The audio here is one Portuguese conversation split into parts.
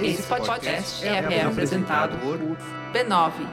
Esse podcast é, é apresentado por b9.com.br.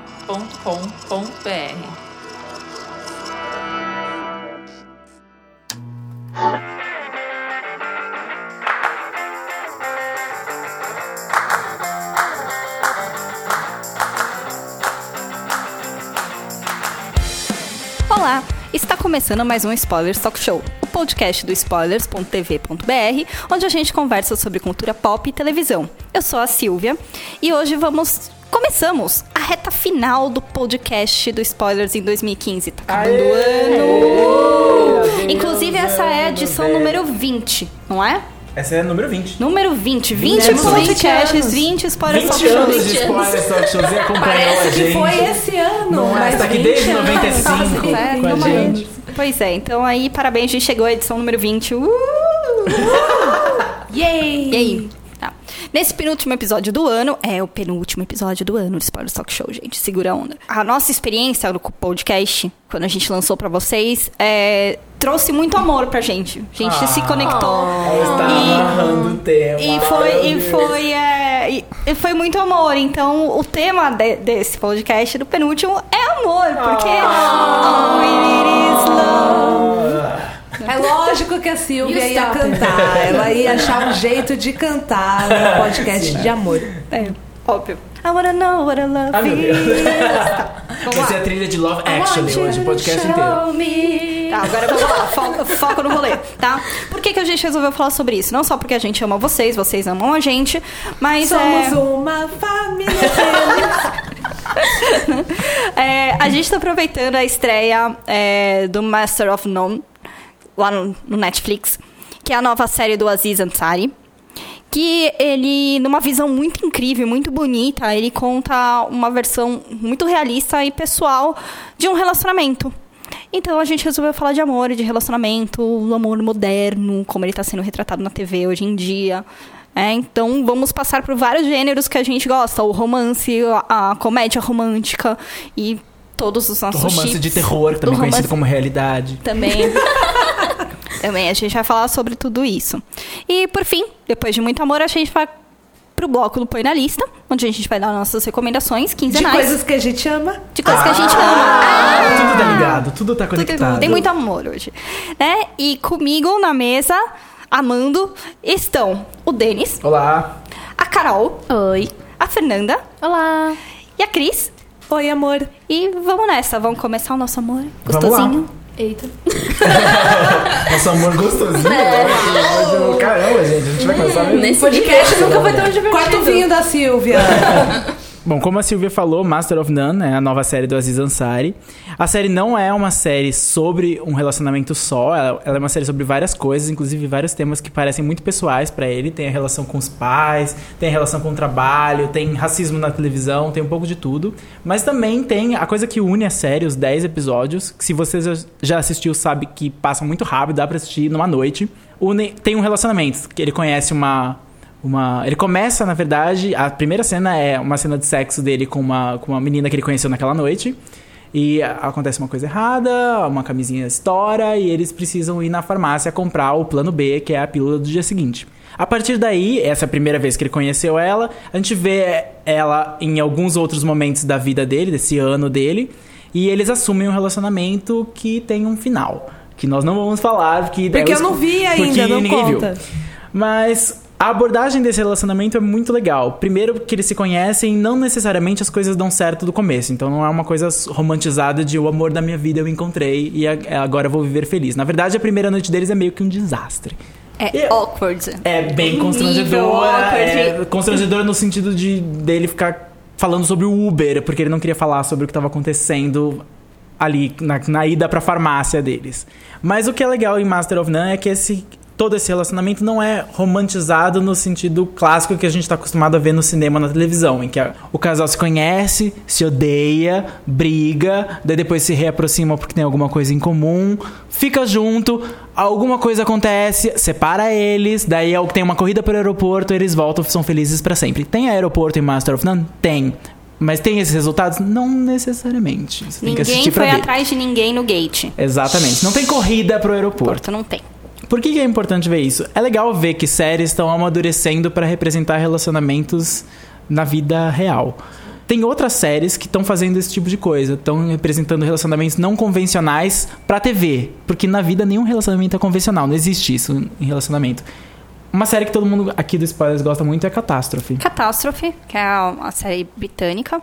Olá! Está começando mais um Spoilers Talk Show, o podcast do spoilers.tv.br, onde a gente conversa sobre cultura pop e televisão. Eu sou a Silvia e hoje vamos começamos a reta final do podcast do Spoilers em 2015. Tá acabando o ano. Inclusive essa é a edição número 20, não é? Essa é a número 20. Número 20, 20 Temos 20 podcasts, anos. 20 Spoilers 20 Talk Shows. anos de spoilers talk shows e acompanhou a Parece que gente. foi esse ano. Não é? mas tá aqui 20 desde anos. 95 É, com a gente. Pois é, então aí, parabéns, a gente chegou à edição número 20. Uh! Yay! E aí? Nesse penúltimo episódio do ano, é o penúltimo episódio do ano do Spoilers Talk Show, gente, segura a onda. A nossa experiência no podcast, quando a gente lançou pra vocês, é, trouxe muito amor pra gente. A gente se conectou. Ela está E- o tema. E foi, e foi, é, e- e foi muito amor. Então, o tema de- desse podcast, do penúltimo, é amor. Porque all we need is love. É lógico que a Silvia ia stop? cantar. Ela ia achar um jeito de cantar no podcast de amor. É, óbvio. I wanna know what I love Deus. is. Vai ser a trilha de Love Actually hoje, o podcast inteiro. Tá, agora vamos lá, foco, foco no rolê, tá? Por que, que a gente resolveu falar sobre isso? Não só porque a gente ama vocês, vocês amam a gente, mas Somos é, uma família é, a gente tá aproveitando a estreia é, do Master of None lá no, Netflix, que é a nova série do Aziz Ansari. Que ele, numa visão muito incrível, muito bonita, ele conta uma versão muito realista e pessoal de um relacionamento. Então a gente resolveu falar de amor e de relacionamento, o amor moderno, como ele está sendo retratado na TV hoje em dia. É, então vamos passar por vários gêneros que a gente gosta: o romance, a, a comédia romântica e todos os O nossos romance chips. de terror, também Do conhecido romance- como realidade. Também. Também, a gente vai falar sobre tudo isso. E, por fim, depois de muito amor, a gente vai pro bloco do Põe na Lista, onde a gente vai dar nossas recomendações De quinzenais. coisas que a gente ama. de coisas que a gente ama. Ah, tudo tá ligado, tudo tá Tudo- conectado. Tem muito amor hoje. Né? E comigo na mesa, amando, estão o Denis, Olá. a Carol. Oi. A Fernanda. Olá. E a Cris. Oi, amor. E vamos nessa, vamos começar o nosso amor Vamos lá. gostosinho. Eita. Nosso amor gostosinho. É. Ótimo. Caramba, gente, a gente vai começar mesmo. Nesse podcast nunca foi tão divertido. Quarto vinho da Silvia. Bom, como a Silvia falou, Master of None é a nova série do Aziz Ansari. A série não é uma série sobre um relacionamento só, ela, é uma série sobre várias coisas, inclusive vários temas que parecem muito pessoais pra ele. Tem a relação com os pais, tem a relação com o trabalho, tem racismo na televisão, tem um pouco de tudo. Mas também tem a coisa que une a série, os 10 episódios, que se você já- já assistiu sabe que passam muito rápido, dá pra assistir numa noite. Une, tem um relacionamento, que ele conhece uma uma, ele começa, na verdade, a primeira cena é uma cena de sexo dele com uma, com uma menina que ele conheceu naquela noite. E acontece uma coisa errada, uma camisinha estoura e eles precisam ir na farmácia comprar o plano B, que é a pílula do dia seguinte. A partir daí, essa é a primeira vez que ele conheceu ela, a gente vê ela em alguns outros momentos da vida dele, desse ano dele, e eles assumem um relacionamento que tem um final. Que nós não vamos falar, porque... Porque eu não vi ainda, porque não ninguém viu. conta. Mas a abordagem desse relacionamento é muito legal. Primeiro, que eles se conhecem, não necessariamente as coisas dão certo do começo. Então não é uma coisa romantizada de o amor da minha vida eu encontrei e a- agora eu vou viver feliz. Na verdade, a primeira noite deles é meio que um desastre. É E- awkward. É bem constrangedora. awkward. É constrangedora no sentido de dele ficar falando sobre o Uber, porque ele não queria falar sobre o que estava acontecendo ali na, na ida pra farmácia deles. Mas o que é legal em Master of None é que esse todo esse relacionamento não é romantizado no sentido clássico que a gente tá acostumado a ver no cinema na televisão, em que a- o casal se conhece, se odeia, briga, daí depois se reaproxima porque tem alguma coisa em comum, fica junto, alguma coisa acontece, separa eles, daí é tem uma corrida pro aeroporto, eles voltam, são felizes pra sempre. Tem aeroporto em Master of None? Tem. Mas tem esses resultados? Não necessariamente. Você Ninguém foi ver. atrás de ninguém no gate. Exatamente. Não tem corrida pro aeroporto. Porto não tem. Por que, é importante ver isso? É legal ver que séries estão amadurecendo para representar relacionamentos na vida real. Tem outras séries que estão fazendo esse tipo de coisa, estão representando relacionamentos não convencionais pra TV, porque na vida nenhum relacionamento é convencional, não existe isso em relacionamento. Uma série que todo mundo aqui do Spoilers gosta muito é Catástrofe. Catástrofe, que é uma série britânica,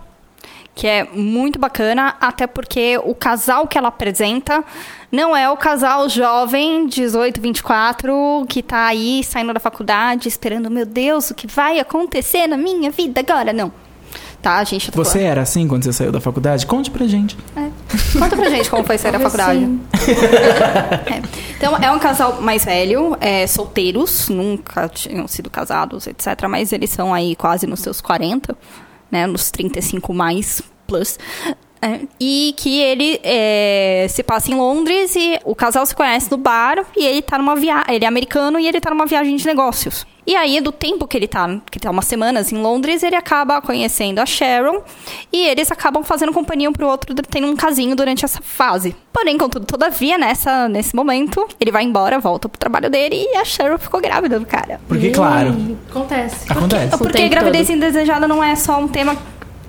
que é muito bacana, até porque o casal que ela apresenta não é o casal jovem, 18, 24, que tá aí saindo da faculdade, esperando, meu Deus, o que vai acontecer na minha vida agora? Não. Tá, gente? tô Você era assim quando você saiu da faculdade? Conte pra gente. falando- Conta pra gente como foi sair da faculdade. É. Então, é um casal mais velho, é, solteiros, nunca tinham sido casados, etc. Mas eles são aí quase nos seus 40, né? Nos 35 mais, plus. É, e que ele é, se passa em Londres e o casal se conhece no bar e ele tá numa viagem. Ele é americano e ele tá numa viagem de negócios. E aí, do tempo que ele tá, que tá umas semanas em Londres, ele acaba conhecendo a Sharon e eles acabam fazendo companhia um pro outro, tendo um casinho durante essa fase. Porém, contudo, todavia, nessa, nesse momento, ele vai embora, volta pro trabalho dele e a Sharon ficou grávida do cara. Porque, claro, Acontece. acontece. Porque tempo gravidez indesejada não é só um tema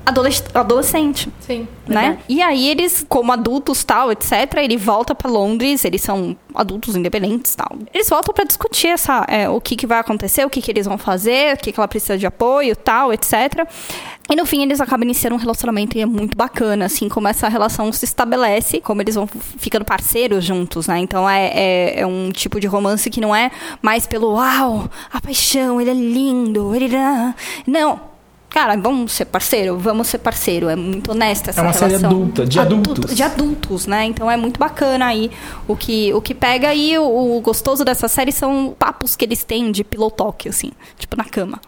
adolesc- adolescente Sim. né? E aí eles, como adultos tal, etc, ele volta pra Londres, eles são adultos independentes tal. Eles voltam pra discutir essa, é, o que, que vai acontecer, o que, que eles vão fazer, o que, que ela precisa de apoio tal, etc. E no fim eles acabam iniciando um relacionamento e é muito bacana, assim, como essa relação se estabelece, como eles vão ficando parceiros juntos, né? Então é, é, é um tipo de romance que não é mais pelo uau, a paixão, ele é lindo, ele. Não. Cara, vamos ser parceiro, vamos ser parceiro. É muito honesta essa É uma série relação. adulta, de Adulto- adultos. de adultos, né? Então é muito bacana aí o que, o que pega. aí o, o gostoso dessa série são papos que eles têm de talk, assim, tipo na cama.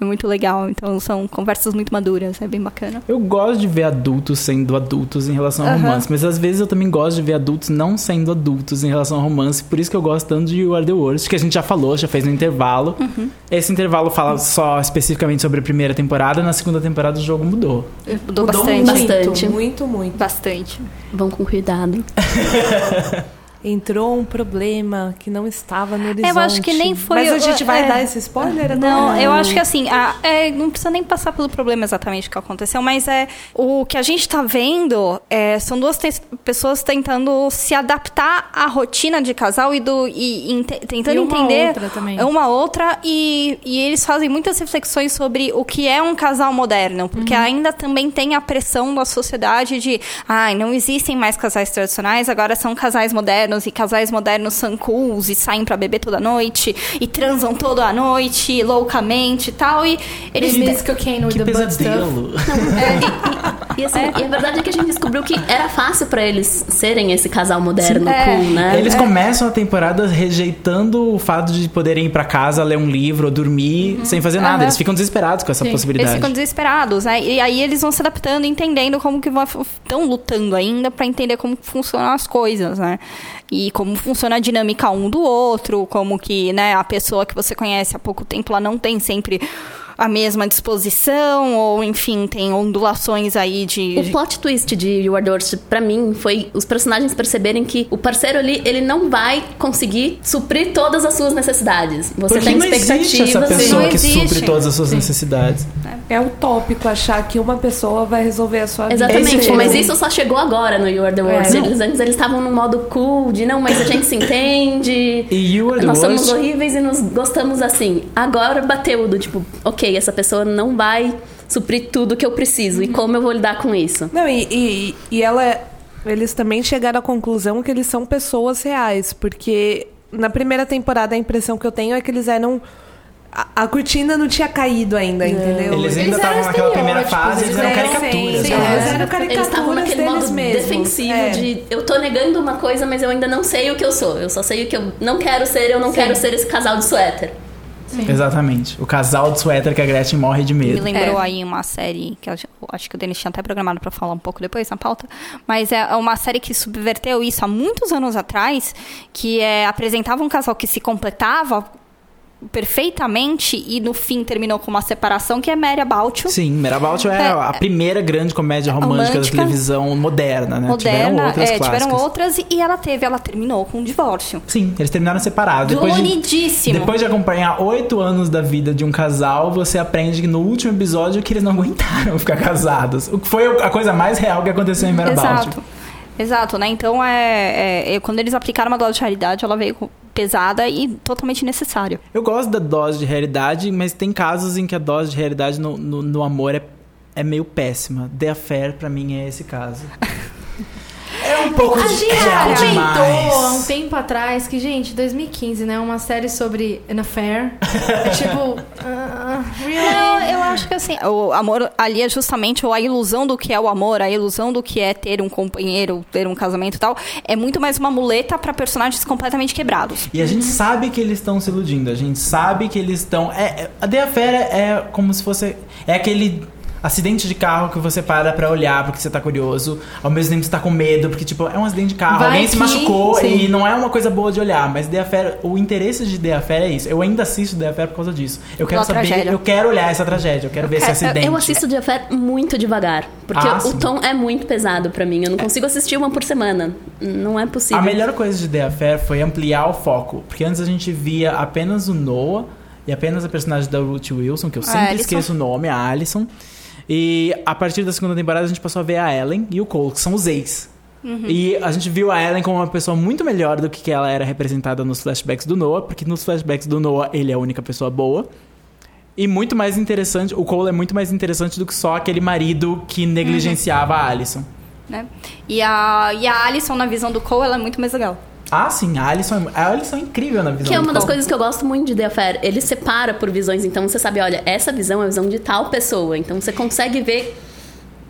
É muito legal. Então são conversas muito maduras, é bem bacana. Eu gosto de ver adultos sendo adultos em relação a Aham. romance, mas às vezes eu também gosto de ver adultos não sendo adultos em relação a romance, por isso que eu gosto tanto de You Are the Worst, que a gente já falou, já fez no intervalo. Uhum. Esse intervalo fala só especificamente sobre a primeira temporada, na segunda temporada o jogo mudou. Mudou Mudou bastante. muito, Bastante. muito, muito. Bastante. Vão com cuidado. Entrou um problema que não estava no horizonte. Eu acho que nem foi Mas a gente vai é. dar esse spoiler? Não, agora? eu acho que assim, a- é, não precisa nem passar pelo problema exatamente que aconteceu, mas é o que a gente tá vendo é, são duas te- pessoas tentando se adaptar à rotina de casal e, do, e, tentando E uma entender outra também. uma outra e, e eles fazem muitas reflexões sobre o que é um casal moderno, porque Uhum. ainda também tem a pressão da sociedade de, ai, não existem mais casais tradicionais, agora são casais modernos e casais modernos são cools e saem pra beber toda noite e transam toda a noite loucamente e tal e eles miss cocaine with Que the butt stuff. pesadelo. E, assim, e a verdade é que a gente descobriu que era fácil pra eles serem esse casal moderno, É. cool, né? Eles começam a temporada rejeitando o fato de poderem ir pra casa, ler um livro ou dormir sem fazer nada. Aham. Eles ficam desesperados com essa Sim. possibilidade. Eles ficam desesperados, né? E aí eles vão se adaptando, entendendo como que estão lutando ainda pra entender como funcionam as coisas, né? E como funciona a dinâmica um do outro, como que, né, a pessoa que você conhece há pouco tempo, ela não tem sempre a mesma disposição, ou enfim, tem ondulações aí de. O plot twist de You Are the Worst, pra mim, foi os personagens perceberem que o parceiro ali, ele não vai conseguir suprir todas as suas necessidades. Você Porque tem não existe essa expectativas. pessoa Não que existe. supre todas as suas necessidades. É utópico achar que uma pessoa vai resolver a sua vida. Exatamente, inteira. mas isso só chegou agora no You Are the Worst. É. Eles, antes eles estavam num modo cool, de não, mas a gente se entende. E You Are the Nós somos Worst horríveis e nos gostamos assim. Agora bateu do tipo, ok, essa pessoa não vai suprir tudo que eu preciso. E como eu vou lidar com isso? Não, e, e, e ela. Eles também chegaram à conclusão que eles são pessoas reais, porque na primeira temporada a impressão que eu tenho é que eles eram. A, a cortina não tinha caído ainda, entendeu? Eles ainda Eles estavam naquela primeira estereótipos, fase, eles eles eram eram- caricaturas. Sim, eles eram Eles caricaturas estavam naquele deles modo mesmos. defensivo É. de eu tô negando uma coisa, mas eu ainda não sei o que eu sou. Eu só sei o que eu não quero ser, eu não quero ser esse casal de suéter. Exatamente. O casal de suéter que a Gretchen morre de Me medo. lembrou É. aí uma série que eu acho que o Denis tinha até programado pra falar um pouco depois na pauta, mas é uma série que subverteu isso há muitos anos atrás, que é, apresentava um casal que se completava perfeitamente e no fim terminou com uma separação, que é Mary You. Sim, Merabout é, É, a primeira grande comédia romântica, da romântica. televisão moderna, né? tiveram Moderna, outras é, clássicas. tiveram outras e, ela teve, ela terminou com um divórcio. Sim, eles terminaram separados. Depois de, Dolidíssimo. depois de acompanhar oito anos da vida de um casal, você aprende que no último episódio que eles não aguentaram ficar casados. O que foi a coisa mais real que aconteceu em Merabout. Exato. Exato, né? Então, é, é, é, quando eles aplicaram uma dose de realidade, ela veio com- pesada e totalmente necessária. Eu gosto da dose de realidade, mas tem casos em que a dose de realidade no, no, no amor é, é meio péssima. The Affair, pra mim, é esse caso. É um pouco A de gente real comentou há um tempo atrás que, gente, 2015, né? Uma série sobre an affair. É tipo. ah, really? Eu, eu acho que assim, o amor ali é justamente a ilusão do que é o amor, a ilusão do que é ter um companheiro, ter um casamento e tal, é muito mais uma muleta pra personagens completamente quebrados. E a gente sabe que eles estão se iludindo, a gente sabe que eles estão. É, é- a The Affair é, é como se fosse. É aquele acidente de carro que você para pra olhar porque você tá curioso, ao mesmo tempo você tá com medo, porque, tipo, é um acidente de carro, Vai alguém se que- machucou sim. e não é uma coisa boa de olhar. Mas The Affair, o interesse de The Affair é isso. Eu ainda assisto The Affair por causa disso. Eu quero saber, tragédia. eu quero olhar essa tragédia, eu quero ver esse É, acidente. Eu assisto de Affair muito devagar. Porque Ah, o sim. tom é muito pesado pra mim. Eu não consigo assistir uma por semana. Não é possível. A melhor coisa de The Affair foi ampliar o foco. Porque antes a gente via apenas o Noah e apenas a personagem da Ruth Wilson, que eu sempre esqueço o nome, a Alison. E a partir da segunda temporada a gente passou a ver a Ellen e o Cole, que são os ex. E a gente viu a Ellen como uma pessoa muito melhor do que ela era representada nos flashbacks do Noah, porque nos flashbacks do Noah ele é a única pessoa boa. E muito mais interessante, o Cole é muito mais interessante do que só aquele marido que negligenciava a Alison. Né? E, a, e a Alison, na visão do Cole, ela é muito mais legal. Ah, sim, a Alison, a Alison é incrível na visão Que é uma das coisas que eu gosto muito de The Affair. Ele separa por visões. Então você sabe, olha, essa visão é a visão de tal pessoa. Então você consegue ver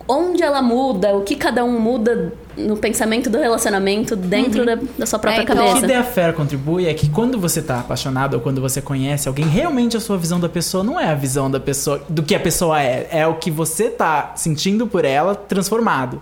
onde ela muda, o que cada um muda no pensamento do relacionamento dentro da, da sua própria É, então, O cabeça. que The Affair contribui é que quando você tá apaixonado ou quando você conhece alguém, realmente a sua visão da pessoa não é a visão da pessoa do que a pessoa é, é o que você tá sentindo por ela transformado.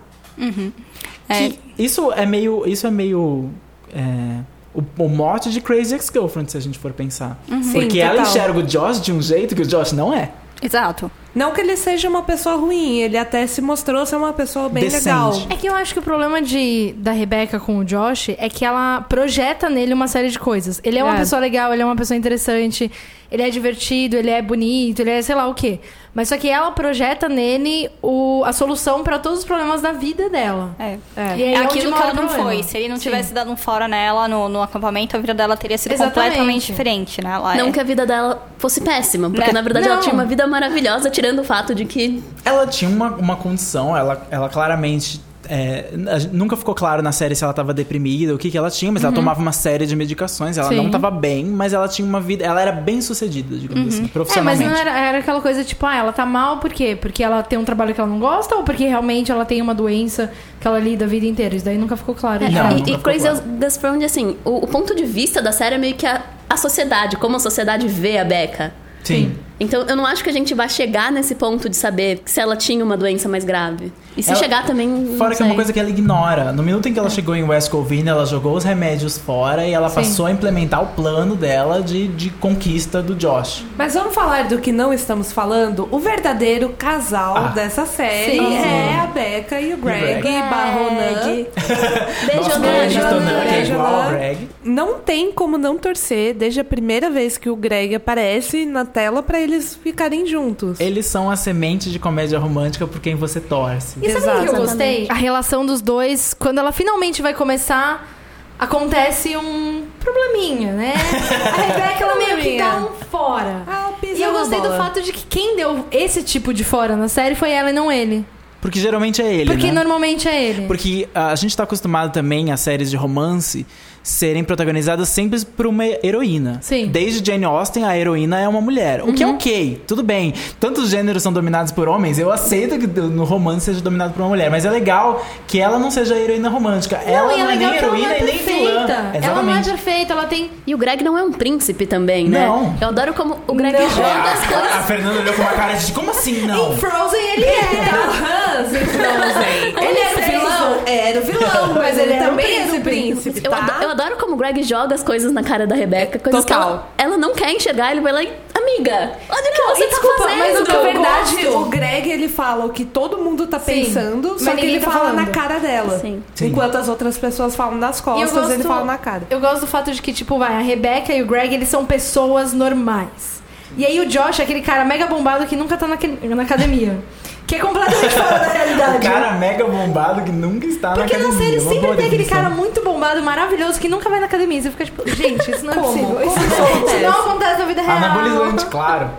É, Que isso é meio, isso é meio é, o, o mote de Crazy Ex-Girlfriend, se a gente for pensar. Porque Sim, ela enxerga o Josh de um jeito que o Josh não é. exato. Não que ele seja uma pessoa ruim, ele até se mostrou ser uma pessoa bem Decente. legal. É que eu acho que o problema de, da Rebecca com o Josh é que ela projeta nele uma série de coisas. Ele é uma É. pessoa legal, ele é uma pessoa interessante, ele é divertido, ele é bonito, ele é sei lá o quê. Mas só que ela projeta nele o, a solução pra todos os problemas da vida dela. É. E aí É onde aquilo que ela não problema. foi. Se ele não Sim. tivesse dado um fora nela no, no acampamento, a vida dela teria sido Exatamente. completamente diferente, né? Ela Não é... que a vida dela fosse péssima, porque Né? na verdade Não. ela tinha uma vida maravilhosa, tirando o fato de que Ela tinha uma, uma condição, ela, ela claramente. É, nunca ficou claro na série se ela tava deprimida, o que, que ela tinha, mas ela tomava uma série de medicações, ela Sim. não tava bem, mas ela tinha uma vida. Ela era bem sucedida, digamos assim, É, mas profissionalmente. não era, era aquela coisa tipo, ah, ela tá mal por quê? Porque ela tem um trabalho que ela não gosta ou porque realmente ela tem uma doença que ela lida a vida inteira? Isso daí nunca ficou claro. É, Não, e, e ficou Crazy claro. Friend, assim, o, o ponto de vista da série é meio que a, a sociedade, como a sociedade vê a Becca. Sim. Então eu não acho que a gente vai chegar nesse ponto de saber se ela tinha uma doença mais grave. E se Ela- chegar também. Fora que é uma coisa que ela ignora. No minuto em que ela chegou em West Covina, ela jogou os remédios fora e ela passou a implementar o plano dela de, de conquista do Josh. Mas vamos falar do que não estamos falando? O verdadeiro casal Ah. dessa série Sim. é a Becca e o Greg, Greg. Barronan. Beijo. Greg é Beijo, Ana. Greg. Não tem como não torcer desde a primeira vez que o Greg aparece na tela pra eles ficarem juntos. Eles são a semente de comédia romântica por quem você torce. E sabe o que eu Exatamente. gostei? A relação dos dois, quando ela finalmente vai começar, acontece um probleminha, né? A Rebeca, ela meio que dá um fora. Ah, E eu gostei do fato de que quem deu esse tipo de fora na série foi ela e não ele. Porque geralmente é ele, Porque né? normalmente é ele. Porque ah, a gente tá acostumado também a séries de romance serem protagonizadas sempre por uma heroína. Sim. Desde Jane Austen, a heroína é uma mulher. O que é ok, tudo bem. Tantos gêneros são dominados por homens, eu aceito que no romance seja dominado por uma mulher. Mas é legal que ela não seja a heroína romântica. ela e não é nem não heroína é e nem vilã. perfeita. Ela não é Exatamente. perfeita, ela tem. E o Greg não é um príncipe também, né? Não. Eu adoro como o Greg Não. joga as A coisas. Fernanda olhou com uma cara de como assim não? Frozen ele é. Hans em Frozen. Ele era o vilão. Era o vilão, mas, Mas ele, ele o também era o príncipe. príncipe, Eu, tá? adoro, eu adoro como o Greg joga as coisas na cara da Rebeca. Coisas que ela, Total. ela não quer enxergar. Ele vai lá e... Amiga, olha o que você E desculpa, tá fazendo. mas na verdade gosto. o Greg ele fala o que todo mundo tá Sim, pensando, só que ele tá fala falando. na cara dela. Sim. Sim. Enquanto as outras pessoas falam nas costas, gosto- ele fala na cara. Eu gosto do fato de que, tipo, vai, a Rebecca e o Greg, eles são pessoas normais. E aí o Josh é aquele cara mega bombado que nunca tá naquele- na academia. Que é completamente fora da O realidade. cara mega bombado que nunca está Porque na na academia. série Uma sempre boa tem aquele cara muito bombado, maravilhoso, que nunca vai na academia. Você fica tipo, gente, isso não é possível. Isso Como não, acontece? isso não acontece na vida real. Anabolizante, claro.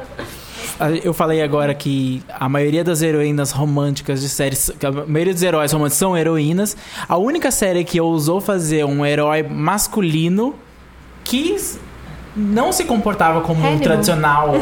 Eu falei agora que a maioria das heroínas românticas de séries. A maioria dos heróis românticos são heroínas. A única série que ousou fazer um herói masculino que não se comportava como um Hannibal. tradicional homem.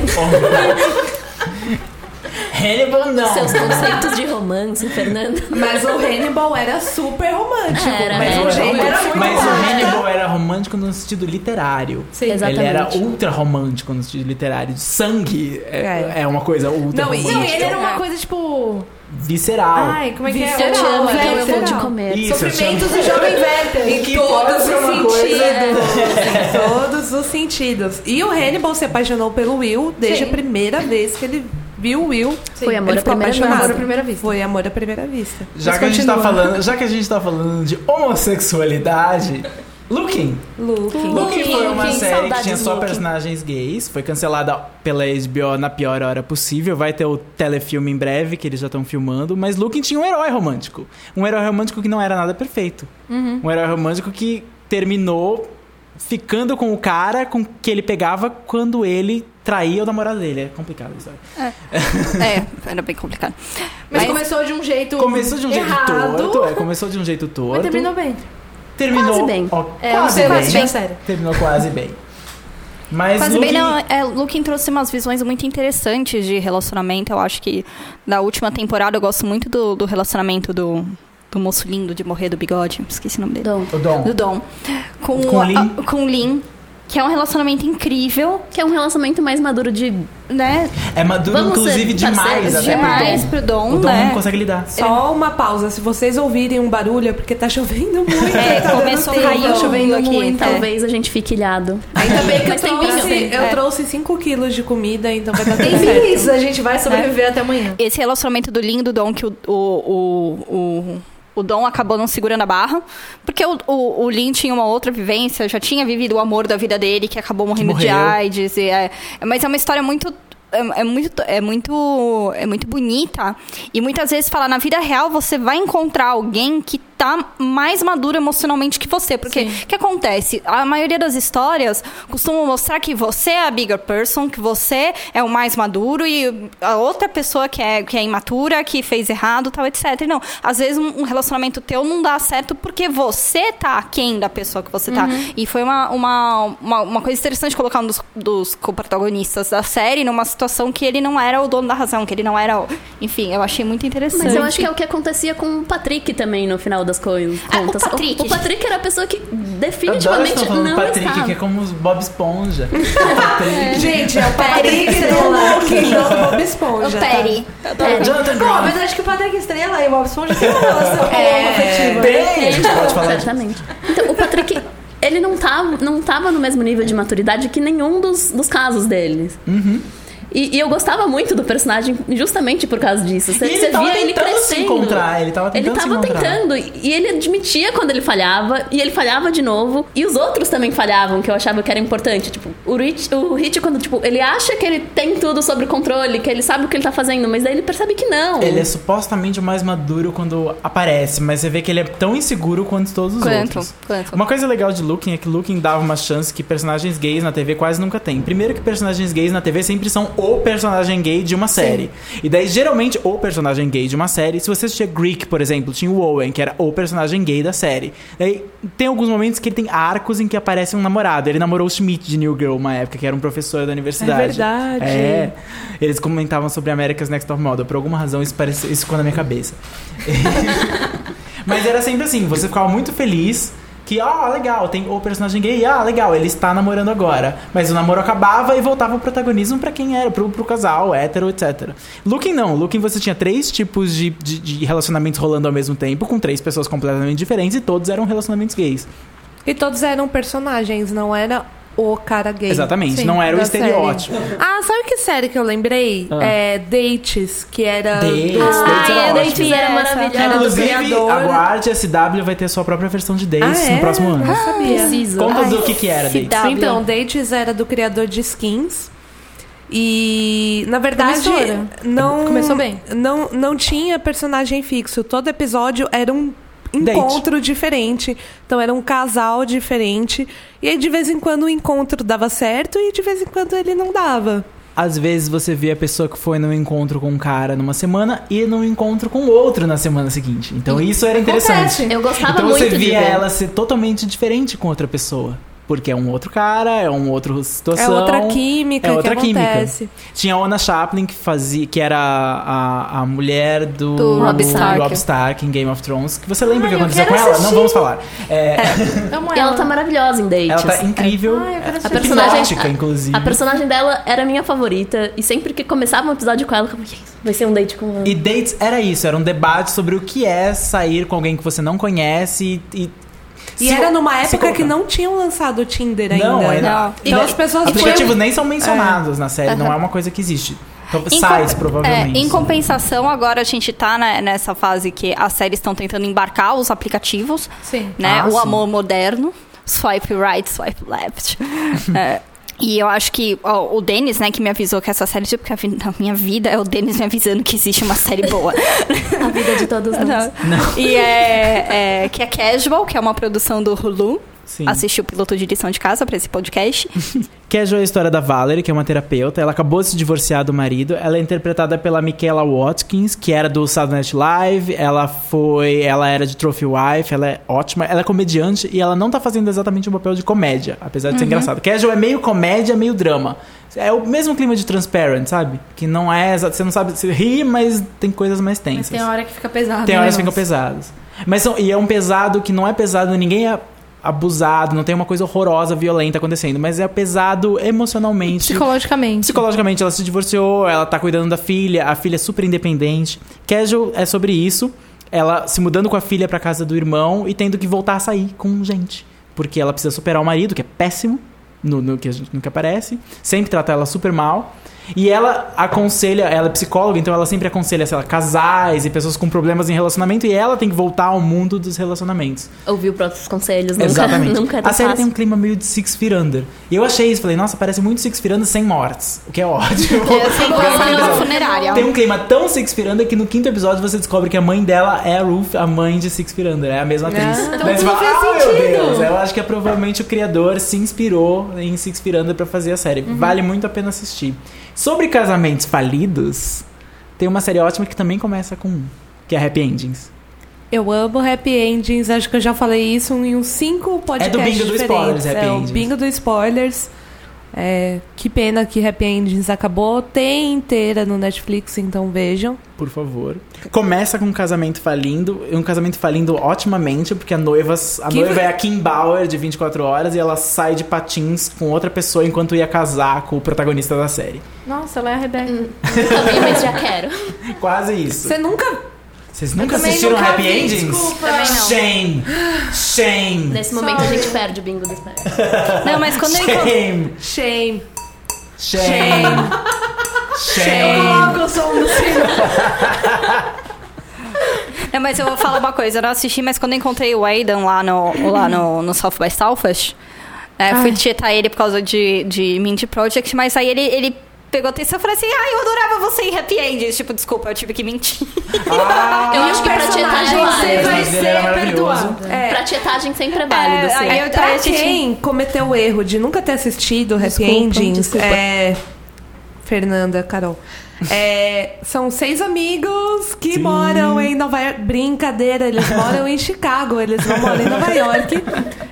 Hannibal não. Seus conceitos de romance, Fernanda. Mas o Hannibal era super romântico. Era, mas era. o jeito era muito Mas o romântico. Hannibal era romântico no sentido literário. Sim. Exatamente. Ele era ultra romântico no sentido literário. Sangue é, É. é uma coisa ultra Não, romântica. Não, e ele era uma É. coisa, tipo... Visceral. Ai, como é que é? Visceral, Eu te amo, então eu vou te comer. Isso, Sofrimentos do jovem Werther. Em que todos os sentidos. Em todos os sentidos. E o Hannibal se apaixonou pelo Will desde Sim. a primeira vez que ele viu o Will. Foi amor Ele à primeira apaixonado. Amor à primeira vista. Foi amor à primeira vista. Já Mas que, a gente tá falando, já que a gente tá falando de homossexualidade, Looking. Luke. Looking foi uma Looking, série que saudades tinha só Looking. personagens gays. Foi cancelada pela HBO na pior hora possível. Vai ter o telefilme em breve, que eles já estão filmando. Mas Looking tinha um herói romântico. Um herói romântico que não era nada perfeito. Um herói romântico que terminou ficando com o cara com que ele pegava quando ele traía o namorado dele. É complicado isso. É, era bem complicado. Mas, começou de um jeito Começou de um jeito errado, torto. É, começou de um jeito torto. Mas terminou bem. Terminou Quase bem. ó, É, quase bem. gostei da série. Terminou quase bem. Mas Quase bem, Looking- não. É, Looking trouxe umas visões muito interessantes de relacionamento. Eu acho que da última temporada eu gosto muito do, do relacionamento do, do moço lindo de morrer do bigode. Esqueci o nome dele. Dom. O Dom. Do Dom. Com, Com a- Lin. com o Lin, que é um relacionamento incrível, Que é um relacionamento mais maduro de... né? É maduro, Vamos inclusive, ser demais. até Demais pro pro Dom, Dom. O Dom né? não consegue lidar. Só uma pausa. Se vocês ouvirem um barulho é porque tá chovendo muito. É, tá começou a cair tá chovendo aqui, muito. tá? Talvez a gente fique ilhado. Ainda bem que eu Mas trouxe, eu É. trouxe 5 quilos de comida, então vai dar tudo Tem certo. isso, a gente vai sobreviver até amanhã. Esse relacionamento do Lin e do Dom que o, o, o, o, o Dom acabou não segurando a barra. Porque o, o, o Lin tinha uma outra vivência, já tinha vivido o amor da vida dele, que acabou morrendo de. AIDS. E é, mas é uma história muito. É, é muito, é, muito, é muito bonita. E muitas vezes fala, na vida real você vai encontrar alguém que tá mais maduro emocionalmente que você. Porque o que acontece? A maioria das histórias costumam mostrar que você é a bigger person, que você é o mais maduro e a outra pessoa que é, que é imatura, que fez errado, tal, etc. Não, às vezes um, relacionamento teu não dá certo porque você tá aquém da pessoa que você tá. E foi uma, uma, uma, uma coisa interessante colocar um dos, dos co-protagonistas da série numa situação que ele não era o dono da razão, que ele não era o... Enfim, eu achei muito interessante. Mas eu acho que é o que acontecia com o Patrick também no final das coisas. Ah, o. Patrick. O, Patrick era a pessoa que Eu adoro definitivamente não Patrick, estava. que é como os Bob Esponja. O Patrick. Gente, é o Patrick do Luke, não do Bob Esponja. O tá? Perry. Jonathan Bom, Groff. mas acho que o Patrick Estrela e o Bob Esponja têm uma relação É, afetiva. Tem, a gente pode falar. Certamente. Então, o Patrick, ele não tava, não tava no mesmo nível de maturidade que nenhum dos, dos casos deles. Uhum. E, e eu gostava muito do personagem justamente por causa disso. Você, E ele você tava via ele tentando se crescendo. encontrar, ele tava tentando Ele se tava encontrar. tentando. E ele admitia quando ele falhava. E ele falhava de novo. E os outros também falhavam, que eu achava que era importante. Tipo, o Rich, o Rich quando, tipo, ele acha que ele tem tudo sob controle, que ele sabe o que ele tá fazendo, mas daí ele percebe que não. Ele é supostamente o mais maduro quando aparece, mas você vê que ele é tão inseguro quanto todos os Quanto, outros. quanto. Uma coisa legal de Looking é que Looking dava uma chance que personagens gays na TV quase nunca tem. Primeiro que personagens gays na TV sempre são o personagem gay de uma série. E daí, geralmente, o personagem gay de uma série, se você assistia Greek, por exemplo, tinha o Owen, que era o personagem gay da série. Daí, tem alguns momentos que ele tem arcos em que aparece um namorado. Ele namorou o Schmidt de New Girl uma época, que era um professor da universidade. É verdade. É. Eles comentavam sobre America's Next Top Model. Por alguma razão, isso, parece, isso ficou na minha cabeça. Mas era sempre assim, você ficava muito feliz Que, ah, legal, tem o personagem gay, ah, legal, ele está namorando agora. Mas o namoro acabava e voltava o protagonismo pra quem era, pro, pro casal, hétero, etc. Looking não, Looking você tinha três tipos de, de, de relacionamentos rolando ao mesmo tempo, com três pessoas completamente diferentes e todos eram relacionamentos gays. E todos eram personagens, não era o cara gay. Exatamente, Sim, não era o estereótipo. série. Ah, sabe que série que eu lembrei? Ah. É Dates, que era. Dates, do- Dates Ah, era é, ótimo. Dates era maravilhosa. Era do Inclusive, criador. aguarde, a CW vai ter a sua própria versão de Dates Ah, é? no próximo ano. Não sabia. Preciso. Conta Ai, do que que era CW. Dates. Então, Dates era do criador de skins. E, na verdade, Promissora. não, Começou bem. Não, não tinha personagem fixo. Todo episódio era um encontro diferente. Então, era um casal diferente. E aí, de vez em quando, o encontro dava certo e de vez em quando ele não dava. Às vezes você vê a pessoa que foi num encontro com um cara numa semana e num encontro com outro na semana seguinte. Então isso era interessante. Acontece. Eu gostava Então muito você de via ver. ela ser totalmente diferente com outra pessoa. Porque é um outro cara, é um outro situação. É outra química é outra que química. acontece. Tinha a Ona Chaplin, que fazia, que era a, a mulher do, Do Robb Stark. Robb Stark em Game of Thrones. Que você lembra o que eu aconteceu com quero ela? Não assistir. vamos falar. É, Amo E ela tá maravilhosa em Dates. ela tá incrível. Ai, eu quero A assistir. personagem, hipnótica, inclusive. a personagem dela era a minha favorita. E sempre que começava um episódio com ela, eu ficava, "Yes, vai ser um date com ela. E dates era isso, era um debate sobre o que é sair com alguém que você não conhece e. e E se- era numa época que não tinham lançado o Tinder ainda. Não, ainda. Não. Então E as pessoas Aplicativos tinham- nem são mencionados na série, não é uma coisa que existe. Então, Em sites, com- provavelmente. é, em compensação, agora a gente tá né, nessa fase que as séries estão tentando embarcar os aplicativos, Sim. né? Ah, o sim. amor moderno, swipe right, swipe left. É, E eu acho que ó, o Denis, né, que me avisou que essa série, tipo, que a vi- na minha vida é o Denis me avisando que existe uma série boa. A vida de todos nós. E é, é- que é Casual, que é uma produção do Hulu. Sim. Assisti o piloto de lição de casa pra esse podcast. Casual é a história da Valerie, que é uma terapeuta. Ela acabou de se divorciar do marido. Ela é interpretada pela Michaela Watkins, que era do Saturday Night Live. Ela foi, ela era de Trophy Wife. Ela é ótima. Ela é comediante e ela não tá fazendo exatamente um papel de comédia, apesar de ser engraçado. Casual é meio comédia, meio drama. É o mesmo clima de Transparent, sabe? Que não é, você não sabe, você ri, mas tem coisas mais Mas tensas. tem hora que fica pesado. Tem né, horas que ficam nossa? pesados. Mas são, e é um pesado que não é pesado, ninguém é abusado, não tem uma coisa horrorosa, violenta acontecendo, mas é pesado emocionalmente. Psicologicamente. Psicologicamente, ela se divorciou, ela tá cuidando da filha, a filha é super independente. Casual é sobre isso, ela se mudando com a filha pra casa do irmão e tendo que voltar a sair com gente. Porque ela precisa superar o marido, que é péssimo, no, no que a gente nunca aparece, sempre trata ela super mal. E ela aconselha, ela é psicóloga, então ela sempre aconselha, sei lá, casais e pessoas com problemas em relacionamento, e ela tem que voltar ao mundo dos relacionamentos. Ouviu próprios conselhos, nunca, Exatamente. nunca é tão a série fácil. tem um clima meio de Six Feet Under. E eu achei isso, falei, nossa, parece muito Six Feet Under sem mortes, o que é ótimo. É é uma funerária. tem um clima tão Six Feet Under que no quinto episódio você descobre que a mãe dela é a Ruth, a mãe de Six Feet Under. É a mesma atriz. Ah, então Daí você fala, ah, meu sentido." Deus. Eu acho que é provavelmente o criador se inspirou em Six Feet Under pra fazer a série. Uhum. Vale muito a pena assistir. Sobre casamentos falidos, tem uma série ótima que também começa com um, que é Happy Endings. Eu amo Happy Endings, acho que eu já falei isso em uns cinco podcasts É do Bingo do. Spoilers, Happy é Endings. o Bingo do Spoilers. É, que pena que Happy Endings acabou. Tem inteira no Netflix, então vejam. Por favor. Começa com um casamento falindo, um casamento falindo otimamente, porque a noiva, a Que- noiva é a Kim Bauer de 24 horas e ela sai de patins com outra pessoa enquanto ia casar com o protagonista da série. Nossa, ela é a Rebeca. Nunca vi, mas já quero. Quase isso. Você nunca. Vocês nunca assistiram nunca Happy vi, Endings? desculpa. Também não. Shame! Shame! Nesse momento a gente perde o bingo do. Não, mas quando eu encontro... Shame! Shame. Shame! Shame! Coloca o som sino. Não, mas eu vou falar uma coisa, eu não assisti, mas quando eu encontrei o Aidan lá no, lá no, no South by Southwest, né, fui tietar ele por causa de, de Mindy Project, mas aí ele, ele pegou atenção e falou assim, ai, eu adorava você em Happy Endings. Tipo, desculpa, eu tive que mentir. Ah, Eu acho que pra tietagem vai vale. ser- vai ser perdoado. É. Pra tietagem sempre é válido, É, assim. aí eu- Pra gente- quem cometeu o erro de nunca ter assistido Happy Desculpa, Endings, desculpa. é. Fernanda, Carol. É, são seis amigos que Sim. moram em Nova York. Brincadeira, eles moram em Chicago, eles não moram em Nova York.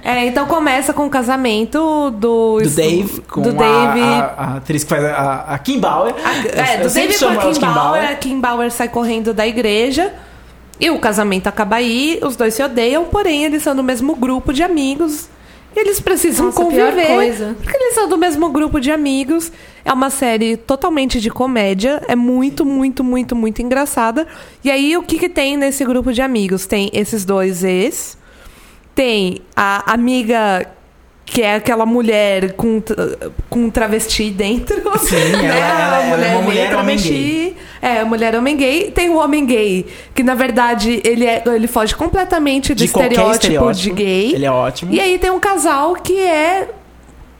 É, então começa com o casamento do, Do Dave, com do a- Dave. a, a atriz que faz a, a Kim Bauer. A- é, do David com a de Kim Bauer. A Kim Bauer sai correndo da igreja. E o casamento acaba aí, os dois se odeiam, porém eles são do mesmo grupo de amigos. E eles precisam Nossa, conviver. coisa. Porque eles são do mesmo grupo de amigos. É uma série totalmente de comédia. É muito, muito, muito, muito engraçada. E aí, o que, que tem nesse grupo de amigos? Tem esses dois ex. Tem a amiga que é aquela mulher com, com travesti dentro. Sim, ela- ela- A ela é uma mulher homem travesti. É, a mulher homem gay. Tem o homem gay, que na verdade ele, é, ele foge completamente do De estereótipo, estereótipo. de gay. Ele é ótimo. E aí tem um casal que é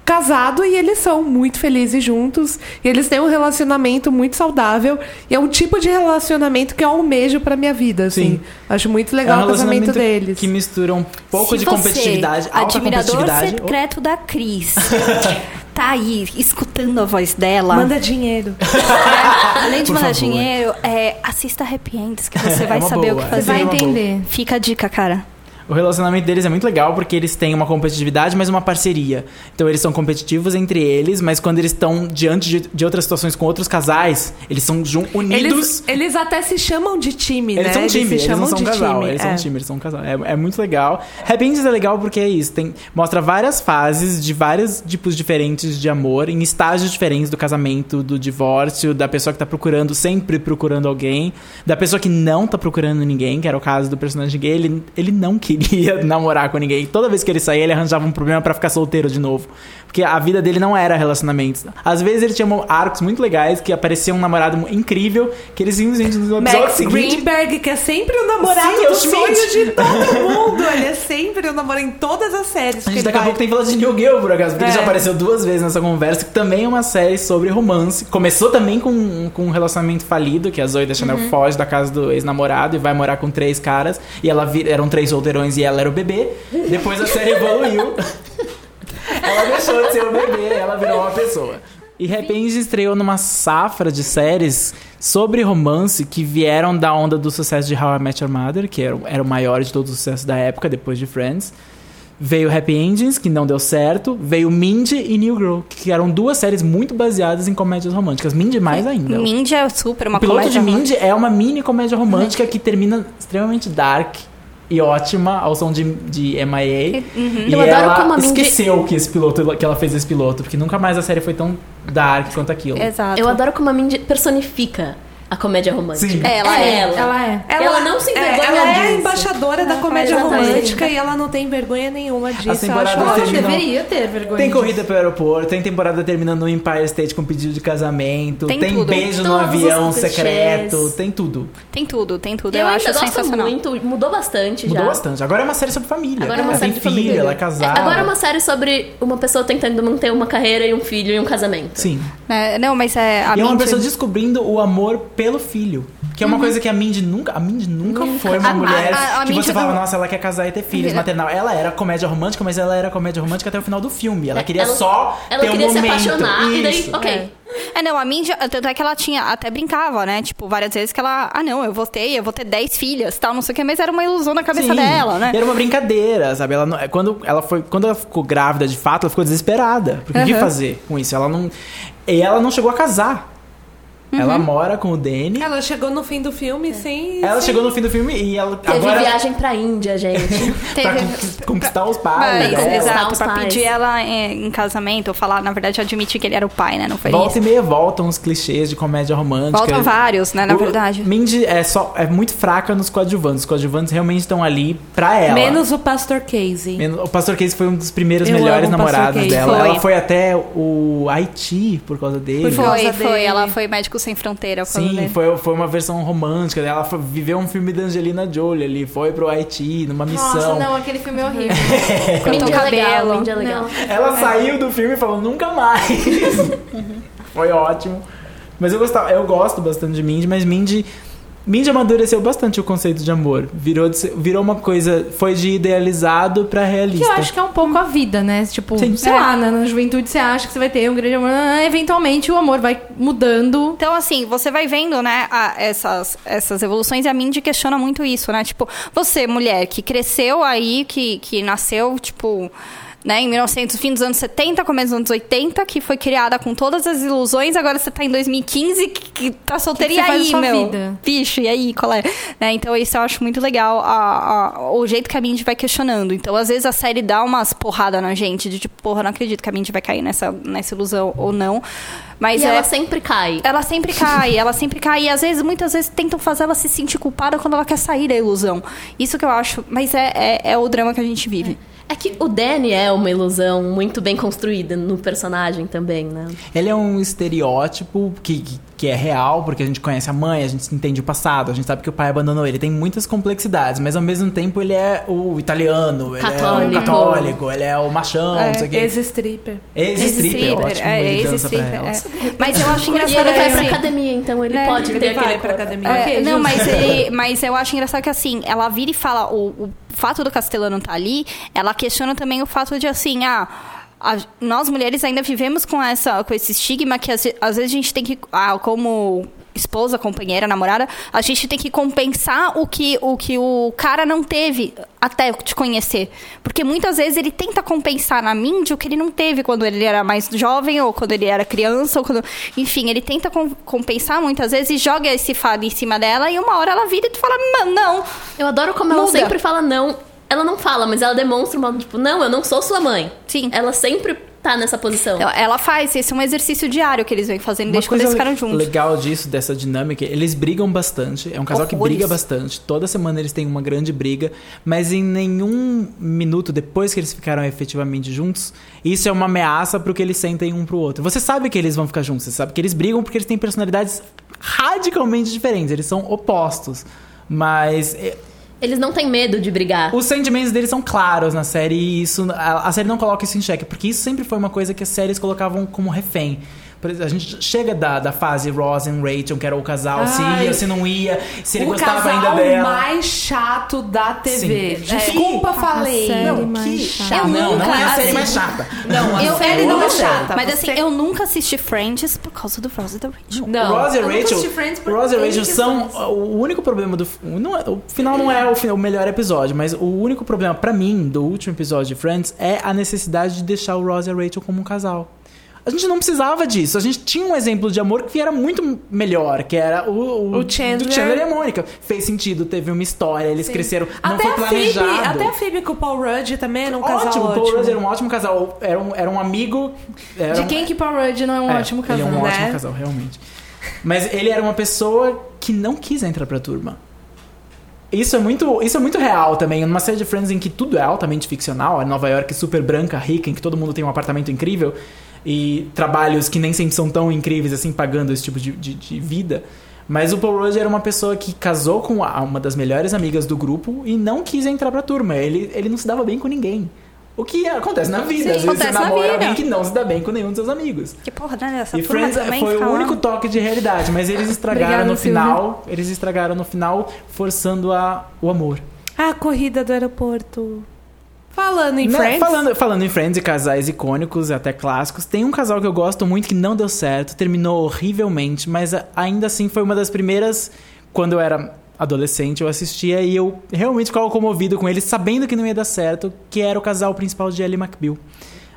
casado e eles são muito felizes juntos. E eles têm um relacionamento muito saudável. E é um tipo de relacionamento que eu almejo pra minha vida, assim. Sim. Acho muito É legal um o casamento deles. que mistura um pouco Se de você, competitividade, alta admirador competitividade. secreto da Cris, tá aí escutando a voz dela. Manda dinheiro. Além de Por mandar favor. dinheiro, é, assista Happy Ends, que você vai uma saber boa, o que Você fazer. vai é boa. entender. Fica a dica, cara. O relacionamento deles é muito legal porque eles têm uma competitividade, mas uma parceria. Então eles são competitivos entre eles, mas quando eles estão diante de, de outras situações com outros casais, eles são unidos. Eles, eles até se chamam de time, Eles né? são time, se eles, não são de casal. time. Eles é. são time, eles são um casal. É, é muito legal. Happy Endings é legal porque é isso. Tem, mostra várias fases de vários tipos diferentes de amor, em estágios diferentes do casamento, do divórcio, da pessoa que tá procurando, sempre procurando alguém, da pessoa que não tá procurando ninguém, que era o caso do personagem gay. Ele, ele não queria namorar com ninguém. Toda vez que ele saía, ele arranjava um problema pra ficar solteiro de novo. Porque a vida dele não era relacionamentos. Às vezes ele tinha arcos muito legais que aparecia um namorado incrível, que ele simplesmente no episódio Max seguinte. Greenberg, que é sempre o namorado Sim, é o do sonho de todo mundo. Ele é sempre o namorado em todas as séries. A gente ele daqui a pouco tem que falar de New Girl, por acaso, porque ele É. já apareceu duas vezes nessa conversa, que também é uma série sobre romance. Começou também com, com um relacionamento falido, que a Zoe da Chanel foge da casa do ex-namorado e vai morar com três caras, e ela vi- eram três solteirões e ela era o bebê. Depois a série evoluiu. ela deixou de ser o bebê, ela virou uma pessoa. E Happy End estreou numa safra de séries sobre romance que vieram da onda do sucesso de How I Met Your Mother, que era, o- era o maior de todos os sucessos da época, depois de Friends. Veio Happy Endings, que não deu certo. Veio Mindy e New Girl, que eram duas séries muito baseadas em comédias românticas. Mindy mais ainda. Mindy é super uma o piloto comédia de Mindy é uma mini comédia romântica que termina extremamente dark e ótima ao som de, de MIA. E Eu adoro ela como a Mindy- esqueceu que esse piloto que ela fez esse piloto, porque nunca mais a série foi tão dark quanto aquilo. Exato. Eu adoro como a Mindy personifica a comédia romântica. Sim. É, ela é. ela. Ela é. Ela não se envergonha Ela é a disso. embaixadora da Ela comédia faz exatamente. romântica e ela não tem vergonha nenhuma disso. As Eu temporadas acho Ela terminam- ótimo. deveria ter vergonha. Tem disso. corrida pro aeroporto, tem temporada terminando no Empire State com pedido de casamento, Tem tem, tudo. beijo no avião secreto, tem tudo. Tem tudo, tem tudo. Eu, Eu, acho gosto sensacional. muito, mudou bastante Mudou já. bastante. Agora é uma série sobre família. Agora é uma ela série tem de filho, família. ela é casada. Agora é uma série sobre uma pessoa tentando manter uma carreira e um filho e um casamento. Sim. É, não, mas é. A e é uma pessoa descobrindo o amor pelo filho. Que é uma coisa que a Mindy nunca. A Mindy nunca, foi uma A- mulher a- a- a que você falava, não- nossa, ela quer casar e ter filhos, maternal. Ela era comédia romântica, mas ela era comédia romântica até o final do filme. Ela queria Ela- só Ela ter queria um se momento. apaixonar e daí, Isso. ok. É, não, a Mindy, tanto é que ela tinha, até brincava, né? Tipo, várias vezes que ela, ah, não, eu vou ter, eu vou ter 10 filhas, tal, não sei o que, mas era uma ilusão na cabeça Sim. dela, né? E era uma brincadeira, sabe? Ela não- quando, ela foi, quando ela ficou grávida de fato, ela ficou desesperada. Porque o que fazer com isso? Ela não. E ela não chegou a casar. Ela Uhum. mora com o Danny. Ela chegou no fim do filme sem. Ela sem- chegou no fim do filme e ela. Teve agora, viagem pra Índia, gente. pra Teve- conquistar os pais. Mas. Conquistar exato, os pra pais. pedir ela é, em casamento, ou falar, na verdade, admitir que ele era o pai, né? Não foi Volta isso. e meia voltam os clichês de comédia romântica. Voltam vários, né, na O- verdade. Mindy é, só, é muito fraca nos coadjuvantes. Os coadjuvantes realmente estão ali pra ela. Menos o Pastor Casey. Menos- O Pastor Casey foi um dos primeiros Eu melhores namorados dela. Foi. Ela foi até o Haiti por causa dele. Por causa Foi, dele. foi. Ela foi médico sem fronteira. Sim, dele. foi, foi uma versão romântica. Ela foi- viveu um filme da Angelina Jolie ali. Foi pro Haiti, numa missão. Nossa, não, aquele filme é horrível. Mindy é legal, cabelo. Mindy é legal. Ela saiu do filme e falou nunca mais. Foi ótimo. Mas eu gostava, eu gosto bastante de Mindy, mas Mindy Mindy amadureceu bastante o conceito de amor. Virou, de virou uma coisa, foi de idealizado pra Que realista. eu acho que é um pouco a vida, né? Tipo, Sim. sei É. lá, na, na juventude você acha que você vai ter um grande amor. ah, Eventualmente o amor vai mudando. Então, assim, você vai vendo, né, a- essas, essas evoluções e a Mindy questiona muito isso, né? Tipo, você, mulher, que cresceu aí, que, que nasceu, tipo, né, em 1900, fim dos anos 70, começo dos anos 80, que foi criada com todas as ilusões, agora você tá em 2015, que, que tá solteira, Que que e aí, meu? vida? Bicho, e aí, qual é? Né, então, isso eu acho muito legal, a- a- o jeito que a Mindy vai questionando. Então, às vezes, a série dá umas porradas na gente, de tipo, porra, não acredito que a Mindy vai cair nessa, nessa ilusão ou não. Mas E é... ela sempre cai. Ela sempre cai, ela sempre cai. E às vezes, muitas vezes, tentam fazer ela se sentir culpada quando ela quer sair da ilusão. Isso que eu acho. Mas é, é, é o drama que a gente vive. É que o Danny é uma ilusão muito bem construída no personagem também, né? Ele é um estereótipo que, que, é real, porque a gente conhece a mãe, a gente entende o passado, a gente sabe que o pai abandonou ele. Tem muitas complexidades, mas ao mesmo tempo ele é o italiano, ele é Católico. o católico, ele é o machão, não sei o quê. Ex-stripper. Ex-stripper, ótimo, é, ex-stripper, é. Mas eu acho E engraçado ele vai que, pra assim, academia, então ele Né? pode Ele ter vai pra academia. É, não, mas, ele, mas eu acho engraçado que assim, ela vira e fala, o, o fato do Castelano estar ali, ela questiona também o fato de assim, ah. A- nós mulheres ainda vivemos com essa com esse estigma que às, às vezes a gente tem que ah, como esposa companheira namorada a gente tem que compensar o que o que o cara não teve até te conhecer porque muitas vezes ele tenta compensar na Mindy o que ele não teve quando ele era mais jovem ou quando ele era criança ou quando enfim ele tenta com- compensar muitas vezes e joga esse fardo em cima dela e uma hora ela vira e tu fala "Não, não Eu adoro como ela Muda. sempre fala não. Ela não fala, mas ela demonstra uma tipo, não, eu não sou sua mãe. Sim. Ela sempre tá nessa posição. Ela- faz esse é um exercício diário que eles vêm fazendo Uma desde quando eles ficaram juntos legal disso, dessa dinâmica, eles brigam bastante. É um casal que Horrores. briga bastante. Toda semana eles têm uma grande briga, mas em nenhum minuto depois que eles ficaram efetivamente juntos, isso é uma ameaça pro que eles sentem um pro outro. Você sabe que eles vão ficar juntos, você sabe que eles brigam porque eles têm personalidades radicalmente diferentes, eles são opostos. Mas é, Eles não têm medo de brigar. os sentimentos deles são claros na série e isso a, a série não coloca isso em xeque, porque isso sempre foi uma coisa que as séries colocavam como refém. A gente chega da, da fase Ross e Rachel, que era o casal, se Ai. ia, se não ia, se ele o gostava casal ainda dela. mais chato da TV. Sim. Desculpa, A falei. Não, que chata. Eu não, nunca, não é a série assim, mais chata. Não, a Eu- série não é chata. Mas Você- assim, eu nunca assisti Friends por causa do Ross e da Rachel. Não, Ross e Rachel, assisti Friends por Ross e Rachel são o único problema do não é- o final não é o, o melhor episódio, mas o único problema pra mim do último episódio de Friends é a necessidade de deixar o Ross e a Rachel como um casal. A gente não precisava disso. A gente tinha um exemplo de amor que era muito melhor, que era o, O Chandler. do Chandler e a Mônica. Fez sentido, teve uma história, eles cresceram. Não Até foi a, Phoebe, planejado. até a Phoebe com o Paul Rudd também era um casal ótimo, o ótimo. Paul Rudd era um ótimo casal. Era um, era um amigo. Era De um- quem que Paul Rudd não é um é, ótimo casal? Ele é um né? ótimo casal, realmente. Mas ele era uma pessoa que não quis entrar pra turma. Isso é muito, isso é muito real também. Numa série de Friends em que tudo é altamente ficcional, a Nova York super branca, rica, em que todo mundo tem um apartamento incrível e trabalhos que nem sempre são tão incríveis assim, pagando esse tipo de, de, de vida. Mas o Paul Rudd era uma pessoa que casou com uma das melhores amigas do grupo e não quis entrar pra turma. Ele, ele não se dava bem com ninguém. O que acontece na vida. Sim, Às vezes você na namora vida. alguém que não se dá bem com nenhum dos seus amigos. Que porra, né? Essa E Friends foi fica o único toque de realidade, mas eles estragaram Obrigada, no Silvia. final. Eles estragaram no final, forçando a, o amor. A corrida do aeroporto. Falando em Né? Friends. Falando, falando em Friends e casais icônicos, até clássicos, tem um casal que eu gosto muito que não deu certo, terminou horrivelmente, mas ainda assim foi uma das primeiras. Quando eu era adolescente, eu assistia e eu realmente ficava comovido com eles, sabendo que não ia dar certo, que era o casal principal de Ellie McBeal.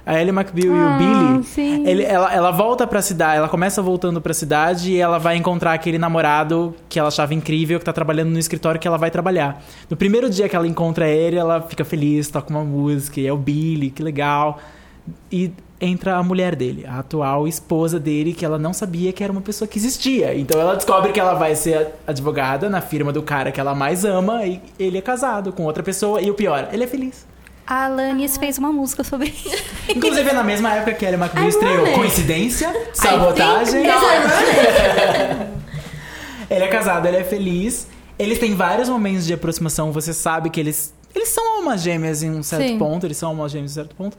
A Ellie McBeal e o Billy, sim. ele- ela, ela volta pra cidade, ela começa voltando pra cidade e ela vai encontrar aquele namorado que ela achava incrível, que tá trabalhando no escritório que ela vai trabalhar. No primeiro dia que ela encontra ele, ela fica feliz, toca uma música, e é o Billy, que legal. E entra a mulher dele, a atual esposa dele, que ela não sabia que era uma pessoa que existia. Então ela descobre que ela vai ser advogada na firma do cara que ela mais ama e ele é casado com outra pessoa. E o pior, ele é feliz. A Alanis fez uma música sobre isso. Inclusive é na mesma época que Ellie McBeal estreou. Coincidência? Sabotagem? Ele é casado, ele é feliz. Eles têm vários momentos de aproximação. Você sabe que eles. Eles são almas gêmeas em um certo Sim. ponto. Eles são almas gêmeas em um certo ponto.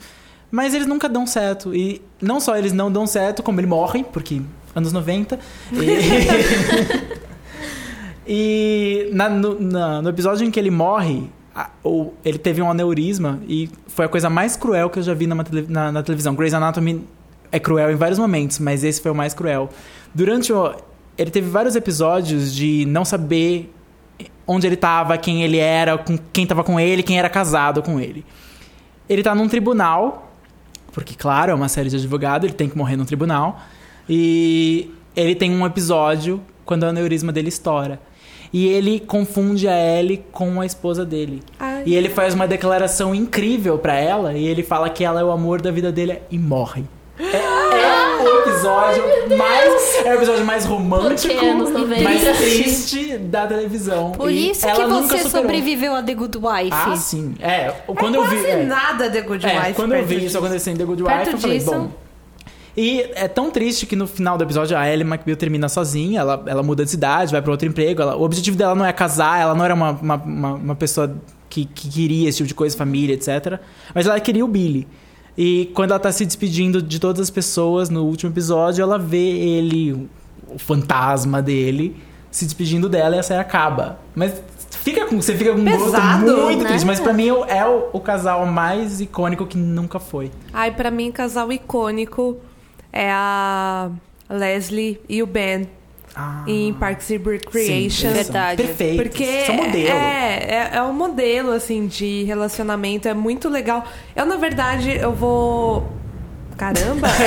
Mas eles nunca dão certo. E não só eles não dão certo, como ele morre, porque anos 90. E, e na- no, na- no episódio em que ele morre, a- o- ele teve um aneurisma e foi a coisa mais cruel que eu já vi na, na- na televisão. Grey's Anatomy é cruel em vários momentos, mas esse foi o mais cruel. Durante o. Ele teve vários episódios de não saber onde ele tava, quem ele era, com quem tava com ele, quem era casado com ele. ele tá num tribunal, porque, claro, é uma série de advogado, ele tem que morrer num tribunal. E ele tem um episódio quando o aneurisma dele estoura. E ele confunde a Ellie com a esposa dele. Ai. E ele faz uma declaração incrível pra ela e ele fala que ela é o amor da vida dele e morre. É, é o episódio mais. É o episódio mais romântico Porque anos e 90. mais triste da televisão. Por E isso que ela nunca você superou. sobreviveu a The Good Wife. Ah, sim. É, quando é eu vi. quase é. nada The Good É, Wife. quando eu vi isso acontecer em The Good Perto Wife, eu falei, disso- bom. E é tão triste que no final do episódio a Ellie McBeal termina sozinha, ela, ela muda de cidade, vai pra outro emprego. ela- o objetivo dela não é casar, ela não era uma, uma, uma, uma pessoa que, que queria esse tipo de coisa, família, etc. Mas ela queria o Billy. E quando ela tá se despedindo de todas as pessoas no último episódio, ela vê ele, o- fantasma dele, se despedindo dela e a série acaba. Mas fica com, você fica com um gosto muito né? triste. Mas pra mim é o, o casal mais icônico que nunca foi. Ai, pra mim, casal icônico é a Leslie e o Ben Ah, em Parks and Recreation. sim, Verdade. Perfeito. Porque São modelo. É, é, é um modelo, assim, de relacionamento. É muito legal. Eu, na verdade, eu vou... Caramba,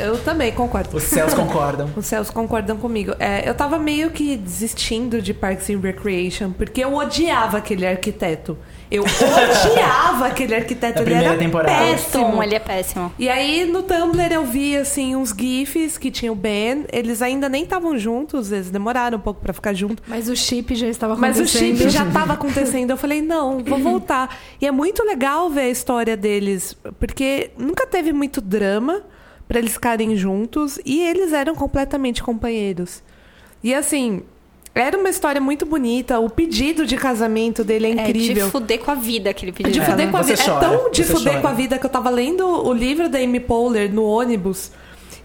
é, eu também concordo. Os céus concordam. Os céus concordam comigo. É, eu tava meio que desistindo de Parks and Recreation, porque eu odiava aquele arquiteto. Eu odiava aquele arquiteto. Ele primeira era temporada. péssimo. Tom, ele é péssimo. E aí no Tumblr eu vi assim uns gifs que tinha o Ben. Eles ainda nem estavam juntos, eles demoraram um pouco pra ficar juntos. Mas o chip já estava Mas o acontecendo. chip já tava acontecendo. Eu falei, não, vou voltar. E é muito legal ver a história deles, porque nunca teve muito drama pra eles ficarem juntos e eles eram completamente companheiros. E assim, era uma história muito bonita. O pedido de casamento dele é É incrível. de fuder com a vida aquele É pedido. de É, fuder com a vida. chora, é tão de você fuder chora. com a vida que eu tava lendo o livro da Amy Poehler no ônibus.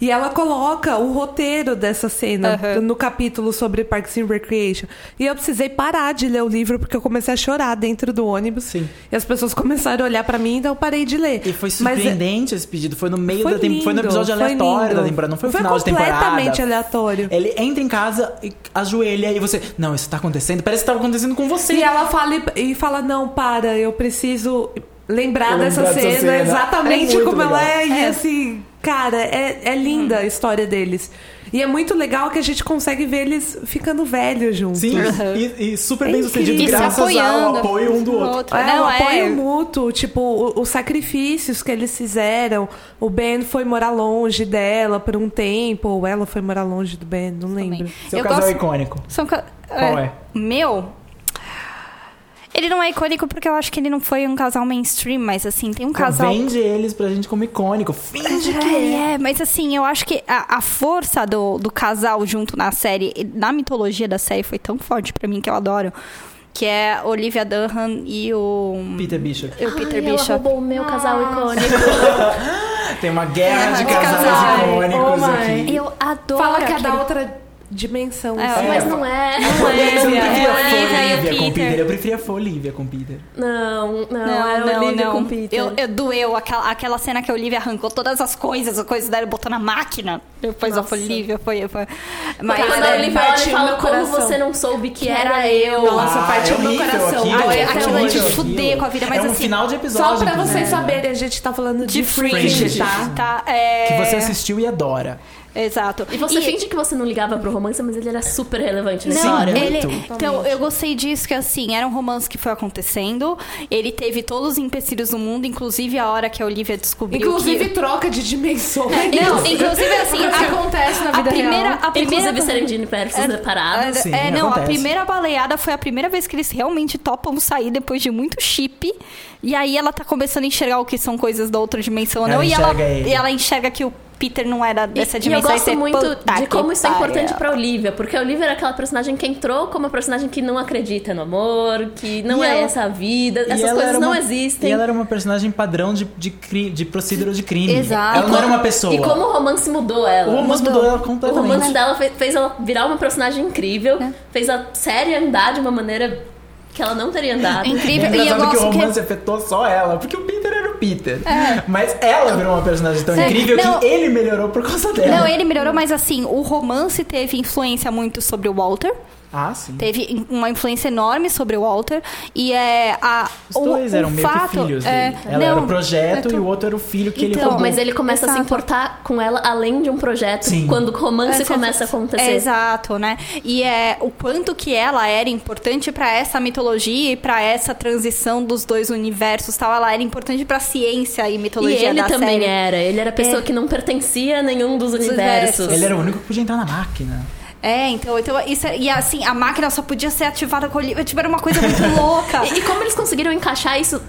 E ela coloca o roteiro dessa cena Aham. no capítulo sobre Parks and Recreation. E eu precisei parar de ler o livro porque eu comecei a chorar dentro do ônibus. Sim. E as pessoas começaram a olhar pra mim, então eu parei de ler. E foi Mas é- surpreendente esse pedido. Foi no meio foi da temporada. Foi no episódio foi aleatório da temporada. Não foi no Foi final de temporada. completamente aleatório. Ele entra em casa e ajoelha e você. Não, isso tá acontecendo. Parece que tava acontecendo com você. E ela fala e e fala: Não, para, eu preciso lembrar dessa lembrar dessa cena, cena. exatamente É como ela legal. é. E assim, cara, é, é linda a história deles. E é muito legal que a gente consegue ver eles ficando velhos juntos. Sim, Uhum. e, e super É bem sucedido incrível. E graças ao apoio um do outro. É, Não, o é. apoio mútuo, tipo, o- os sacrifícios que eles fizeram. O Ben foi morar longe dela por um tempo, ou ela foi morar longe do Ben, não lembro. Seu Eu casal gosto- icônico. São ca- Qual é? Meu. Ele não é icônico porque eu acho que ele não foi um casal mainstream, mas assim, tem um casal. Vende eles pra gente como icônico. Finge que É, é, mas assim, eu acho que a, a força do, do casal junto na série, na mitologia da série, foi tão forte pra mim que eu adoro. Que é Olivia Dunham e o. Peter Bishop. e o Peter Ai, ela Bishop. roubou o meu casal icônico. Tem uma guerra de de casais icônicos Oh aqui. Eu adoro. Fala que é aquele- da outra dimensão. É, assim. Mas não é. Você não Olivia, preferia é a Olivia e o Olivia com Peter. Eu preferia a Olivia com Peter. Não, não, Não, é não, Olivia não. com Peter. Eu, eu doeu aquela, aquela cena que a Olivia arrancou todas as coisas, a coisa dela botou na máquina. Depois Nossa. a Olivia foi. foi. Mas quando a é, Olivia olha e partiu fala como coração. você não soube que, Que era era eu. Nossa, Ah, partiu é meu coração. aquilo. É é de fuder com a vida, mas é um assim- final de episódio. Só pra vocês inclusive. saberem, a gente tá falando de, De Fringe, Fringe. tá? Tá, é... Que você assistiu e adora. Exato. E você finge que você não ligava pro romance, mas ele era super relevante na Não, história. ele, muito. então eu gostei disso que assim era um romance que foi acontecendo. Ele teve todos os empecilhos do mundo, inclusive a hora que a Olivia descobriu Inclusive que troca de dimensões. não, inclusive assim, O que acontece na a vida primeira, real. a primeira Inclusive serem de universos separados. Sim, é, não, a acontece. primeira baleada foi a primeira vez que eles realmente topam sair depois de muito chip. E aí ela tá começando a enxergar o que são coisas da outra dimensão Ela não. E ela, ele. e ela enxerga que o Peter não era E, dessa e eu dimensão. gosto você, muito de como isso é importante pra Olivia, porque a Olivia era aquela personagem que entrou como uma personagem que não acredita no amor, que não E é ela- essa a vida, essas ela coisas não uma- existem. E ela era uma personagem padrão de, de, cri, de procedura de crime. Exato. Ela não era uma pessoa. E como o romance mudou ela. O romance mudou ela O completamente. romance dela fez, fez ela virar uma personagem incrível, É. fez a série andar de uma maneira que ela não teria andado. É incrível. É E eu engraçado que o gosto que. romance afetou só ela, porque o Peter Peter. Mas ela virou uma personagem tão Sim. incrível Não. que ele melhorou por causa dela. Não, ele melhorou, mas assim, o romance teve influência muito sobre o Walter. Ah, sim. Teve uma influência enorme sobre o Walter. E é a. Os dois o, eram o meio fato, que filhos é, dele. Ela era não, o projeto é tu- e o outro era o filho que ele Então, roubou. Mas ele começa a se Exato. importar com ela além de um projeto Sim. quando o romance É, começa a acontecer. É, exato, né? E é o quanto que ela era importante pra essa mitologia e pra essa transição dos dois universos, tal. Ela era importante pra ciência e E mitologia ele da também série. era. Ele era a pessoa É. que não pertencia a nenhum dos universos. universos. Ele era o único que podia entrar na máquina. É, então, então isso é- e assim, a máquina só podia ser ativada com o livro, tipo, era uma coisa muito louca. E, e como eles conseguiram encaixar isso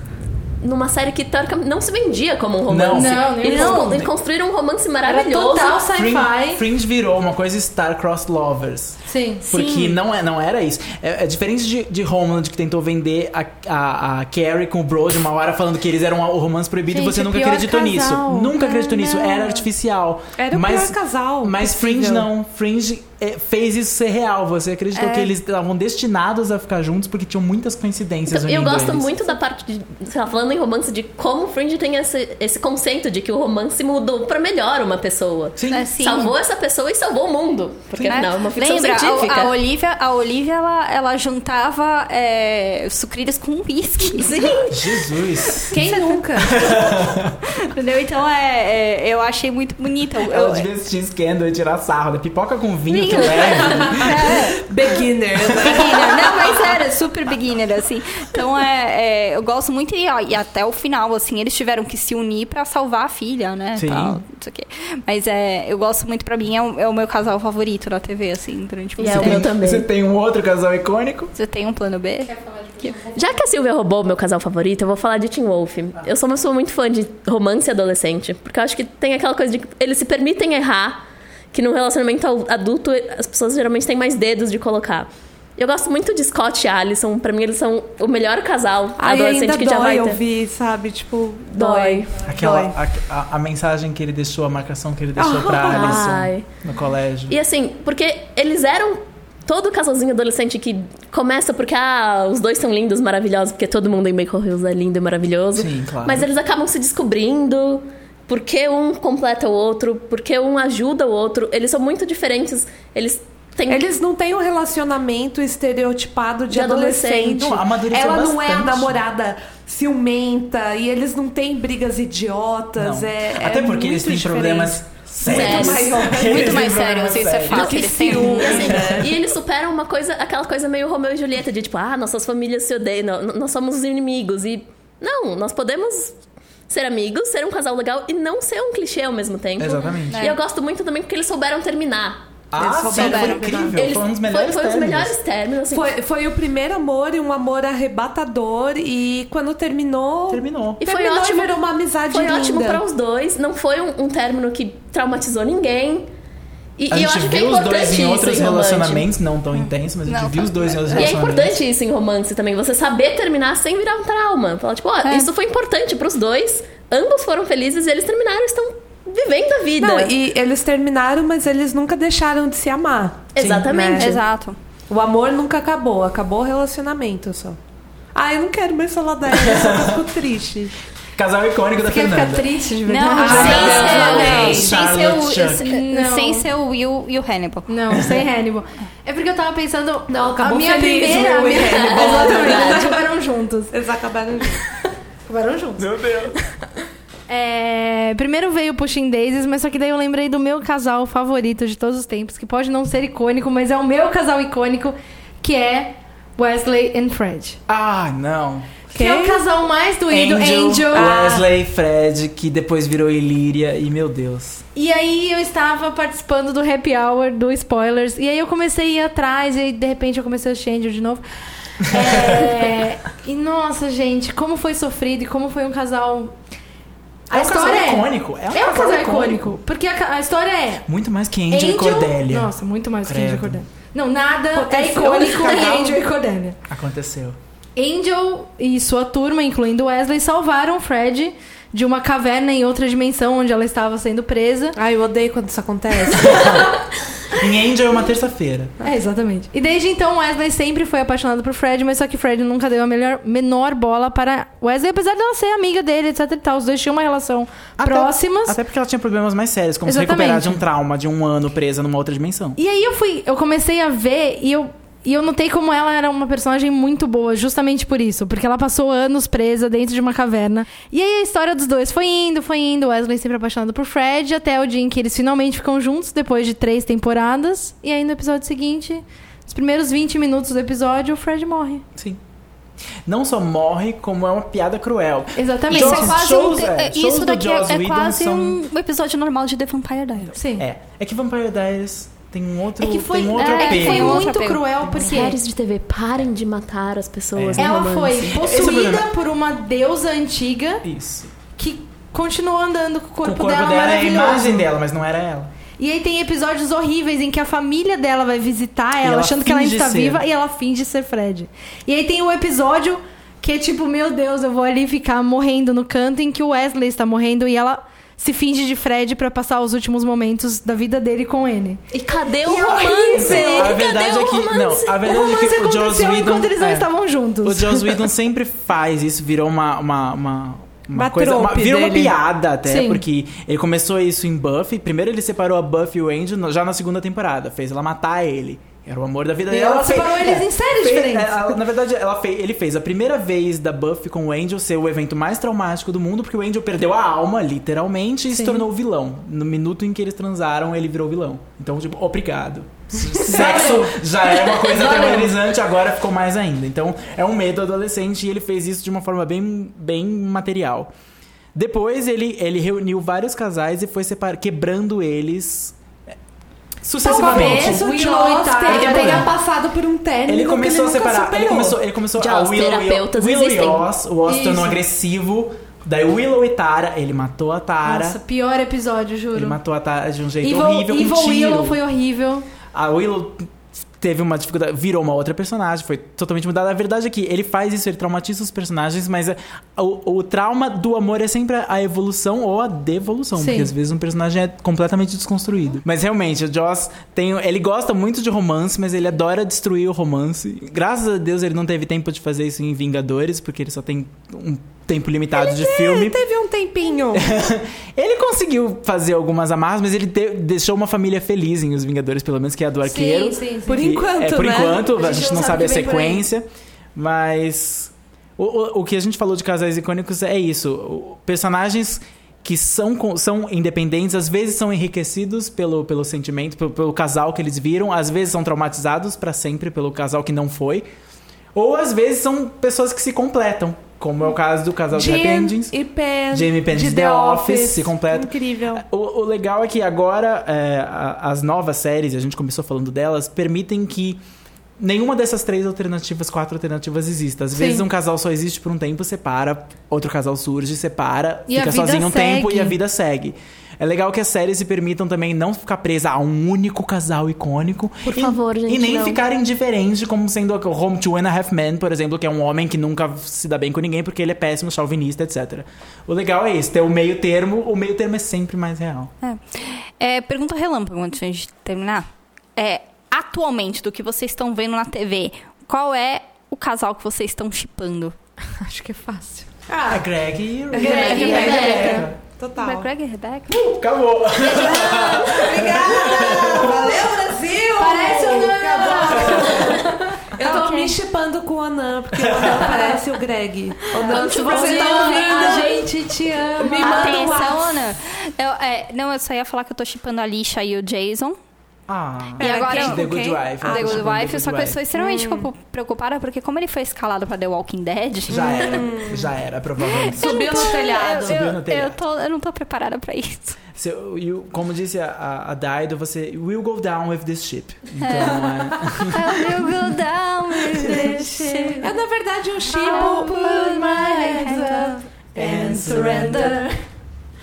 numa série que teoricamente não se vendia como um romance? Não, nem eles, não. con- eles construíram um romance Era maravilhoso. total Fringe, sci-fi. Fringe virou uma coisa Star-Crossed Lovers. Sim. Porque não, é, não era isso. É, é diferente de, de Homeland, que tentou vender a, a, a Carrie com o Brody uma hora falando que eles eram o romance proibido Gente, e você nunca acreditou casal. nisso. Nunca acreditou nisso. não. Era artificial. Era o mas, pior casal Mas possível. Fringe não. Fringe fez isso ser real. Você acreditou que eles estavam destinados a ficar juntos porque tinham muitas coincidências Então, eu gosto eles. muito da parte de, sei lá, falando em romance, de como o Fringe tem esse, esse conceito de que o romance mudou pra melhor uma pessoa. Sim. É, sim. Salvou essa pessoa e salvou o mundo. Porque né? afinal é uma ficção Lembra, científica. a, a Olivia, a Olivia ela, ela juntava é, sucrilhos com whisky. Jesus. Quem nunca? Entendeu? Então é, é, eu achei muito bonita. Eu- Ela devia assistir Scandal e tirar sarro. Da pipoca com vinho Vinho. leve. Beginner, né? beginner. Não, mas era super beginner, assim. Então, é, é, eu gosto muito. E, ó, e até o final, assim, eles tiveram que se unir pra salvar a filha, né? Sim. Tal, não sei o quê. Mas é, eu gosto muito, pra mim, é o, é o meu casal favorito na TV, assim, durante E é muito o tempo. meu também. Você tem um outro casal icônico? Você tem um plano B? Já que a Silvia roubou o meu casal favorito, eu vou falar de Teen Wolf. Eu sou uma pessoa muito fã de romance adolescente, porque eu acho que tem aquela coisa de que eles se permitem errar, que num relacionamento adulto as pessoas geralmente têm mais dedos de colocar. Eu gosto muito de Scott e Alison, pra mim eles são o melhor casal Ai, adolescente ainda que já vai dói ter. ouvir, sabe? Tipo, Dói. dói. Aquela, Dói. a, a- a mensagem que ele deixou, a marcação que ele deixou pra Alison Ai. no colégio. E assim, porque eles eram todo casalzinho adolescente que começa porque ah, os dois são lindos, maravilhosos, porque todo mundo em Bacon Hills é lindo e maravilhoso. Sim, claro. Mas eles acabam se descobrindo porque um completa o outro, porque um ajuda o outro. Eles são muito diferentes. Eles têm Eles não têm um relacionamento estereotipado de, De adolescente. adolescente. Ela não é a namorada ciumenta e eles não têm brigas idiotas. Não. É, Até é porque eles têm diferente. problemas sérios. Muito mais sérios, isso é fato. que Eles têm. E, assim, e eles superam uma coisa, aquela coisa meio Romeu e Julieta, de tipo, ah, nossas famílias se odeiam, nós somos os inimigos. E não, nós podemos ser amigos, ser um casal legal e não ser um clichê ao mesmo tempo. Exatamente. E eu gosto muito também porque eles souberam terminar. Ah, sim, foi souberam. incrível. Eles, foi um dos melhores foi, foi os términos. melhores términos. Assim, Foi, foi o primeiro amor e um amor arrebatador. E quando terminou. Terminou. E foi terminou ótimo. virou uma amizade Foi linda. ótimo para os dois. Não foi um, um término que traumatizou ninguém. E, A e eu gente acho que é viu os importante dois em isso outros em relacionamentos, não tão intensos, mas a gente Não, viu os dois em outros E é relacionamentos. importante isso em romance também, você saber terminar sem virar um trauma. Falar, tipo, ó, É. isso foi importante pros dois, ambos foram felizes e eles terminaram e estão vivendo a vida. Não, e eles terminaram, mas eles nunca deixaram de se amar. Exatamente. né? Exato. O amor nunca acabou, acabou o relacionamento só. Ah, eu não quero mais falar dela, eu só fico triste. Casal icônico da Quer ficar Fernanda. triste de Não, verdade? sem, Deus, ser, não, não, não. sem ser o. Não. sem ser o Will e o Hannibal. Não, sem Hannibal. É porque eu tava pensando. Não, acabou a minha feliz, primeira. a Will e minha- Hannibal, Exatamente, eles acabaram juntos. Eles acabaram de... Acabaram juntos. Meu Deus. É, primeiro veio o Pushing Daisies, mas só que daí eu lembrei do meu casal favorito de todos os tempos, que pode não ser icônico, mas é o meu casal icônico, que é Wesley e Fred. Ah, não. Que é o casal mais doído, Angel, Angel. Wesley e Fred, que depois virou Ilíria, e meu Deus. E aí eu estava participando do happy hour do Spoilers. E aí eu comecei a ir atrás, e aí, de repente eu comecei a assistir Angel de novo. É, e nossa, gente, como foi sofrido e como foi um casal. A é um casal é. icônico. É um, É um casal icônico. Porque a, a história é. Muito mais que Angel, e Cordélia. Nossa, muito mais que Angel e Credo. Cordélia. Não, nada é Aconteceu icônico esse que casal? Angel e Cordélia. Aconteceu. Angel e sua turma, incluindo Wesley, salvaram Fred de uma caverna em outra dimensão onde ela estava sendo presa. Ai, eu odeio quando isso acontece. Em Angel é uma terça-feira. É, exatamente. E desde então, Wesley sempre foi apaixonado por Fred, mas só que Fred nunca deu a melhor, menor bola para Wesley, apesar dela ser amiga dele, etc e tal. Os dois tinham uma relação Até- próximas. Até porque ela tinha problemas mais sérios, como se Exatamente. recuperar de um trauma de um ano presa numa outra dimensão. E aí eu fui, eu comecei a ver e eu E eu notei como ela era uma personagem muito boa, justamente por isso. Porque ela passou anos presa dentro de uma caverna. E aí a história dos dois foi indo, foi indo. Wesley sempre apaixonado por Fred, até o dia em que eles finalmente ficam juntos, depois de três temporadas. E aí no episódio seguinte, os primeiros 20 minutos do episódio, o Fred morre. Sim. Não só morre, como é uma piada cruel. Exatamente. Isso Joss- é quase shows, um, é, é, shows Isso do daqui é, é quase são- um episódio normal de The Vampire Diaries. Sim. É. É que Vampire Diaries tem um outro, É que foi, tem um outro é, que apelo. foi Tem outro muito cruel, porque Séries de TV, parem de matar as pessoas É. ela romance. foi é possuída problema. por uma deusa antiga Isso. que continuou andando com o O corpo, corpo dela dela é a imagem dela, mas não era ela. E aí tem episódios horríveis em que a família dela vai visitar ela, ela achando que ela ainda está ser. viva, e ela finge ser Fred. E aí tem o episódio que é tipo, meu Deus, eu vou ali ficar morrendo no canto em que o Wesley está morrendo e ela se finge de Fred pra passar os últimos momentos da vida dele com ele. E cadê o E é romance? A verdade o é que. romance? Não, a O verdade é romance que o Joss Whedon. enquanto eles não é, estavam juntos. O Joss Whedon sempre faz isso, virou uma. uma, uma... Uma Uma coisa, uma, virou uma dele. piada até, Sim. porque ele começou isso em Buffy. Primeiro ele separou a Buffy e o Angel já na segunda temporada, fez ela matar ele. Era o amor da vida dela. ela fez- separou eles em séries fez- diferentes. é, ela- na verdade, ela fez, ele fez a primeira vez da Buffy com o Angel ser o evento mais traumático do mundo, porque o Angel perdeu a alma, literalmente, e se Sim. tornou o vilão. No minuto em que eles transaram, ele virou vilão. Então, tipo, obrigado. Sexo já é uma coisa aterrorizante, agora ficou mais ainda. Então, é um medo adolescente e ele fez isso de uma forma bem, bem material. Depois, ele, ele reuniu vários casais e foi separ, quebrando eles sucessivamente. Talvez o Willow e tenha, Ele- tenha passado por um término Ele começou a que ele nunca separar. Ele começou, ele começou a Joss, Willow, terapeutas Willow e. Oz. O Oz tornou agressivo. Daí Willow e Tara, ele matou a Tara. Nossa, pior episódio, juro. ele matou a Tara de um jeito Evil, horrível, Evil tiro. Willow foi horrível. A Willow teve uma dificuldade, virou uma outra personagem, foi totalmente mudada. A verdade é que ele faz isso, ele traumatiza os personagens, mas é- o, o trauma do amor é sempre a evolução ou a devolução, Sim. porque às vezes um personagem é completamente desconstruído. Mas realmente, o Joss tem, ele gosta muito de romance, mas ele adora destruir o romance. Graças a Deus ele não teve tempo de fazer isso em Vingadores, porque ele só tem um tempo limitado de filme. Ele teve um tempinho. Ele conseguiu fazer algumas amarras, mas ele te- deixou uma família feliz em Os Vingadores, pelo menos, que é a do arqueiro. Sim, sim, sim. Por Que- enquanto, é, por né? enquanto, a gente, não sabe a por aí. sequência, mas o, o, o que a gente falou de casais icônicos é isso. Personagens que são, são independentes, às vezes são enriquecidos pelo, pelo sentimento, pelo, pelo casal que eles viram, às vezes são traumatizados pra sempre pelo casal que não foi, ou às vezes são pessoas que se completam, como é o caso do casal de Happy Jen Endings. e Pen. Jamie de de The Office, se completa. Incrível. O, o legal é que agora é, as novas séries, e a gente começou falando delas, permitem que nenhuma dessas três alternativas, quatro alternativas exista. Às Sim. vezes um casal só existe por um tempo, separa, outro casal surge, separa, E fica sozinho um tempo segue. e a vida segue. É legal que as séries se permitam também não ficar presa a um único casal icônico. Por e, favor, gente, E nem não. ficar indiferente, como sendo o Home to and a Half Men, por exemplo, que é um homem que nunca se dá bem com ninguém porque ele é péssimo, chauvinista, etc. O legal é isso, ter o meio termo. O meio termo é sempre mais real. É, pergunta relâmpago antes de a gente terminar. É, atualmente, do que vocês estão vendo na TV, qual é o casal que vocês estão chipando? Acho que é fácil. Ah, Greg e Greg e Rebecca. Total. Greg e Rebecca? Acabou. Obrigada! Valeu, Brasil! Parece o Nan. Acabou. Eu tô Ok. me chipando com o Anan, porque o Anan parece o Greg. Anan, se Você tá tá ouvindo? A gente te ama. Me manda Atenção, WhatsApp. Ana. Eu, é, não, eu só ia falar que eu tô chipando a Lixa e o Jason. Ah. E agora quem? The Good? Wife. The eu tô Good Wife, The só que eu estou extremamente preocupada porque como ele foi escalado pra The Walking Dead... Já era. Já era, provavelmente. Subiu no telhado. Eu, Subiu no telhado. eu, tô, eu não tô preparada pra isso. Eu- you- como disse a, a, Daido, você will go down with this ship. Então, é, I will go down with this ship. É, na verdade, um I'll chipo. put my hands up and surrender.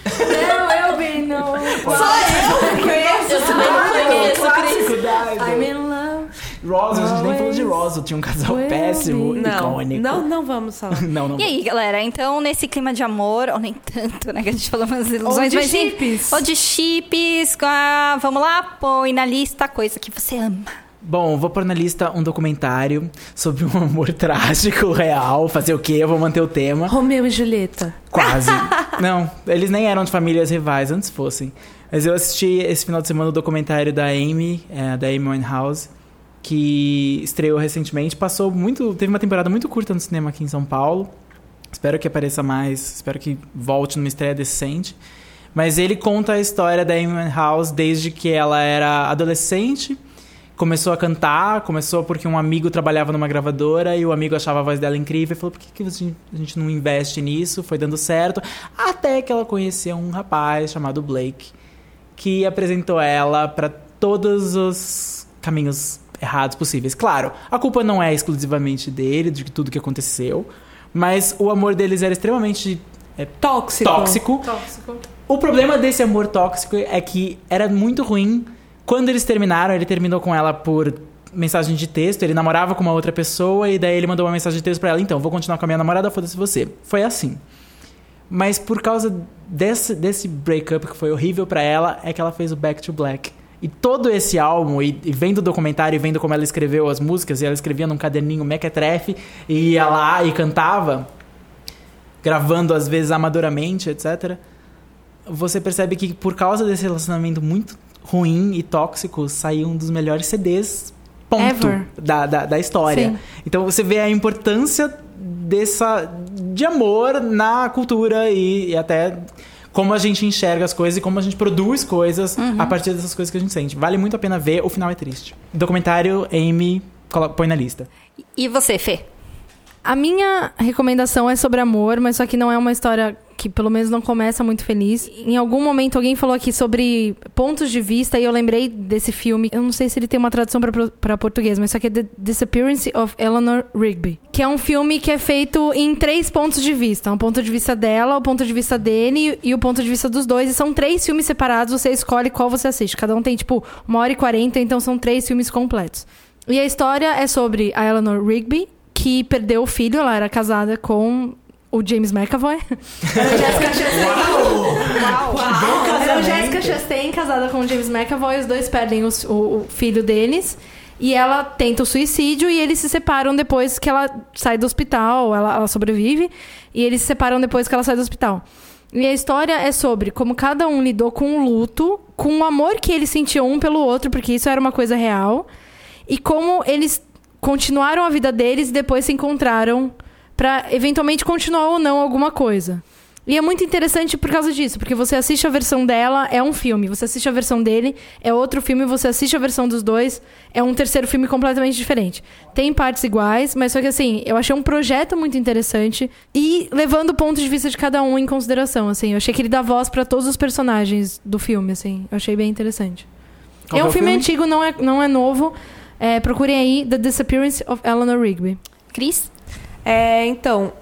There will be no Só eu que conheço. Eu também não conheço, Cris. clássico I'm Daido. in love. Roswell, a gente nem falou de Roswell. Tinha um casal will péssimo, be. Não, icônico. não, não vamos falar. não, não. E aí, galera, então nesse clima de amor, ou nem tanto, né, que a gente falou umas Ou ilusões, de mas sim, chips. ou de chips, ah, vamos lá, põe na lista coisa que você ama. Bom, vou pôr na lista um documentário sobre um amor trágico, real. Fazer o quê? Eu vou manter o tema. Romeu e Julieta. Quase. Não, eles nem eram de famílias rivais, antes fossem. Mas eu assisti esse final de semana o documentário da Amy, é, da Amy Winehouse. Que estreou recentemente. Passou muito. Teve uma temporada muito curta no cinema aqui em São Paulo. Espero que apareça mais. Espero que volte numa estreia decente. Mas ele conta a história da Amy House desde que ela era adolescente. Começou a cantar, começou porque um amigo trabalhava numa gravadora e o amigo achava a voz dela incrível e falou: por que, que a gente não investe nisso? Foi dando certo. Até que ela conheceu um rapaz chamado Blake, que apresentou ela para todos os caminhos errados possíveis. Claro, a culpa não é exclusivamente dele, de tudo que aconteceu, mas o amor deles era extremamente é, Tóxico. tóxico. Tóxico. O problema desse amor tóxico é que era muito ruim. Quando eles terminaram, ele terminou com ela por mensagem de texto. Ele namorava com uma outra pessoa e daí ele mandou uma mensagem de texto pra ela. Então, vou continuar com a minha namorada, foda-se você. Foi assim. Mas por causa desse, desse breakup que foi horrível pra ela, é que ela fez o Back to Black. E todo esse álbum, e, e vendo o documentário e vendo como ela escreveu as músicas, e ela escrevia num caderninho mequetrefe, e ia lá e cantava, gravando às vezes amadoramente, etc. Você percebe que por causa desse relacionamento muito ruim e tóxico, saiu um dos melhores CDs, ponto, da, da, da história. Sim. Então você vê a importância dessa de amor na cultura e, e até como a gente enxerga as coisas e como a gente produz coisas a partir dessas coisas que a gente sente. Vale muito a pena ver, o final é triste. Documentário Amy põe na lista. E você, Fê? A minha recomendação é sobre amor, mas só que não é uma história que pelo menos não começa muito feliz. Em algum momento alguém falou aqui sobre pontos de vista e eu lembrei desse filme. Eu não sei se ele tem uma tradução pra português, mas só que é The Disappearance of Eleanor Rigby, que é um filme que é feito em três pontos de vista, um ponto de vista dela, o ponto de vista dele e o ponto de vista dos dois. E são três filmes separados. Você escolhe qual você assiste. Cada um tem tipo uma hora e quarenta, então são três filmes completos. E a história é sobre a Eleanor Rigby, que perdeu o filho, ela era casada com o James McAvoy. Era a Jessica Chastain. Era a Jessica Chastain casada com o James McAvoy, os dois perdem os- o, o filho deles. E ela tenta o suicídio e eles se separam depois que ela sai do hospital, ela, ela sobrevive, e eles se separam depois que ela sai do hospital. E a história é sobre como cada um lidou com o luto, com o amor que eles sentiam um pelo outro, porque isso era uma coisa real, e como eles continuaram a vida deles e depois se encontraram pra eventualmente continuar ou não alguma coisa. E é muito interessante por causa disso, porque você assiste a versão dela, é um filme, você assiste a versão dele, é outro filme, você assiste a versão dos dois, é um terceiro filme completamente diferente. Tem partes iguais, mas só que assim, eu achei um projeto muito interessante e levando o ponto de vista de cada um em consideração, assim. Eu achei que ele dá voz pra todos os personagens do filme, assim. Eu achei bem interessante. Qual é que um é o filme, filme? antigo, não é, não é novo. É, procurem aí The Disappearance of Eleanor Rigby. Cris? É, então,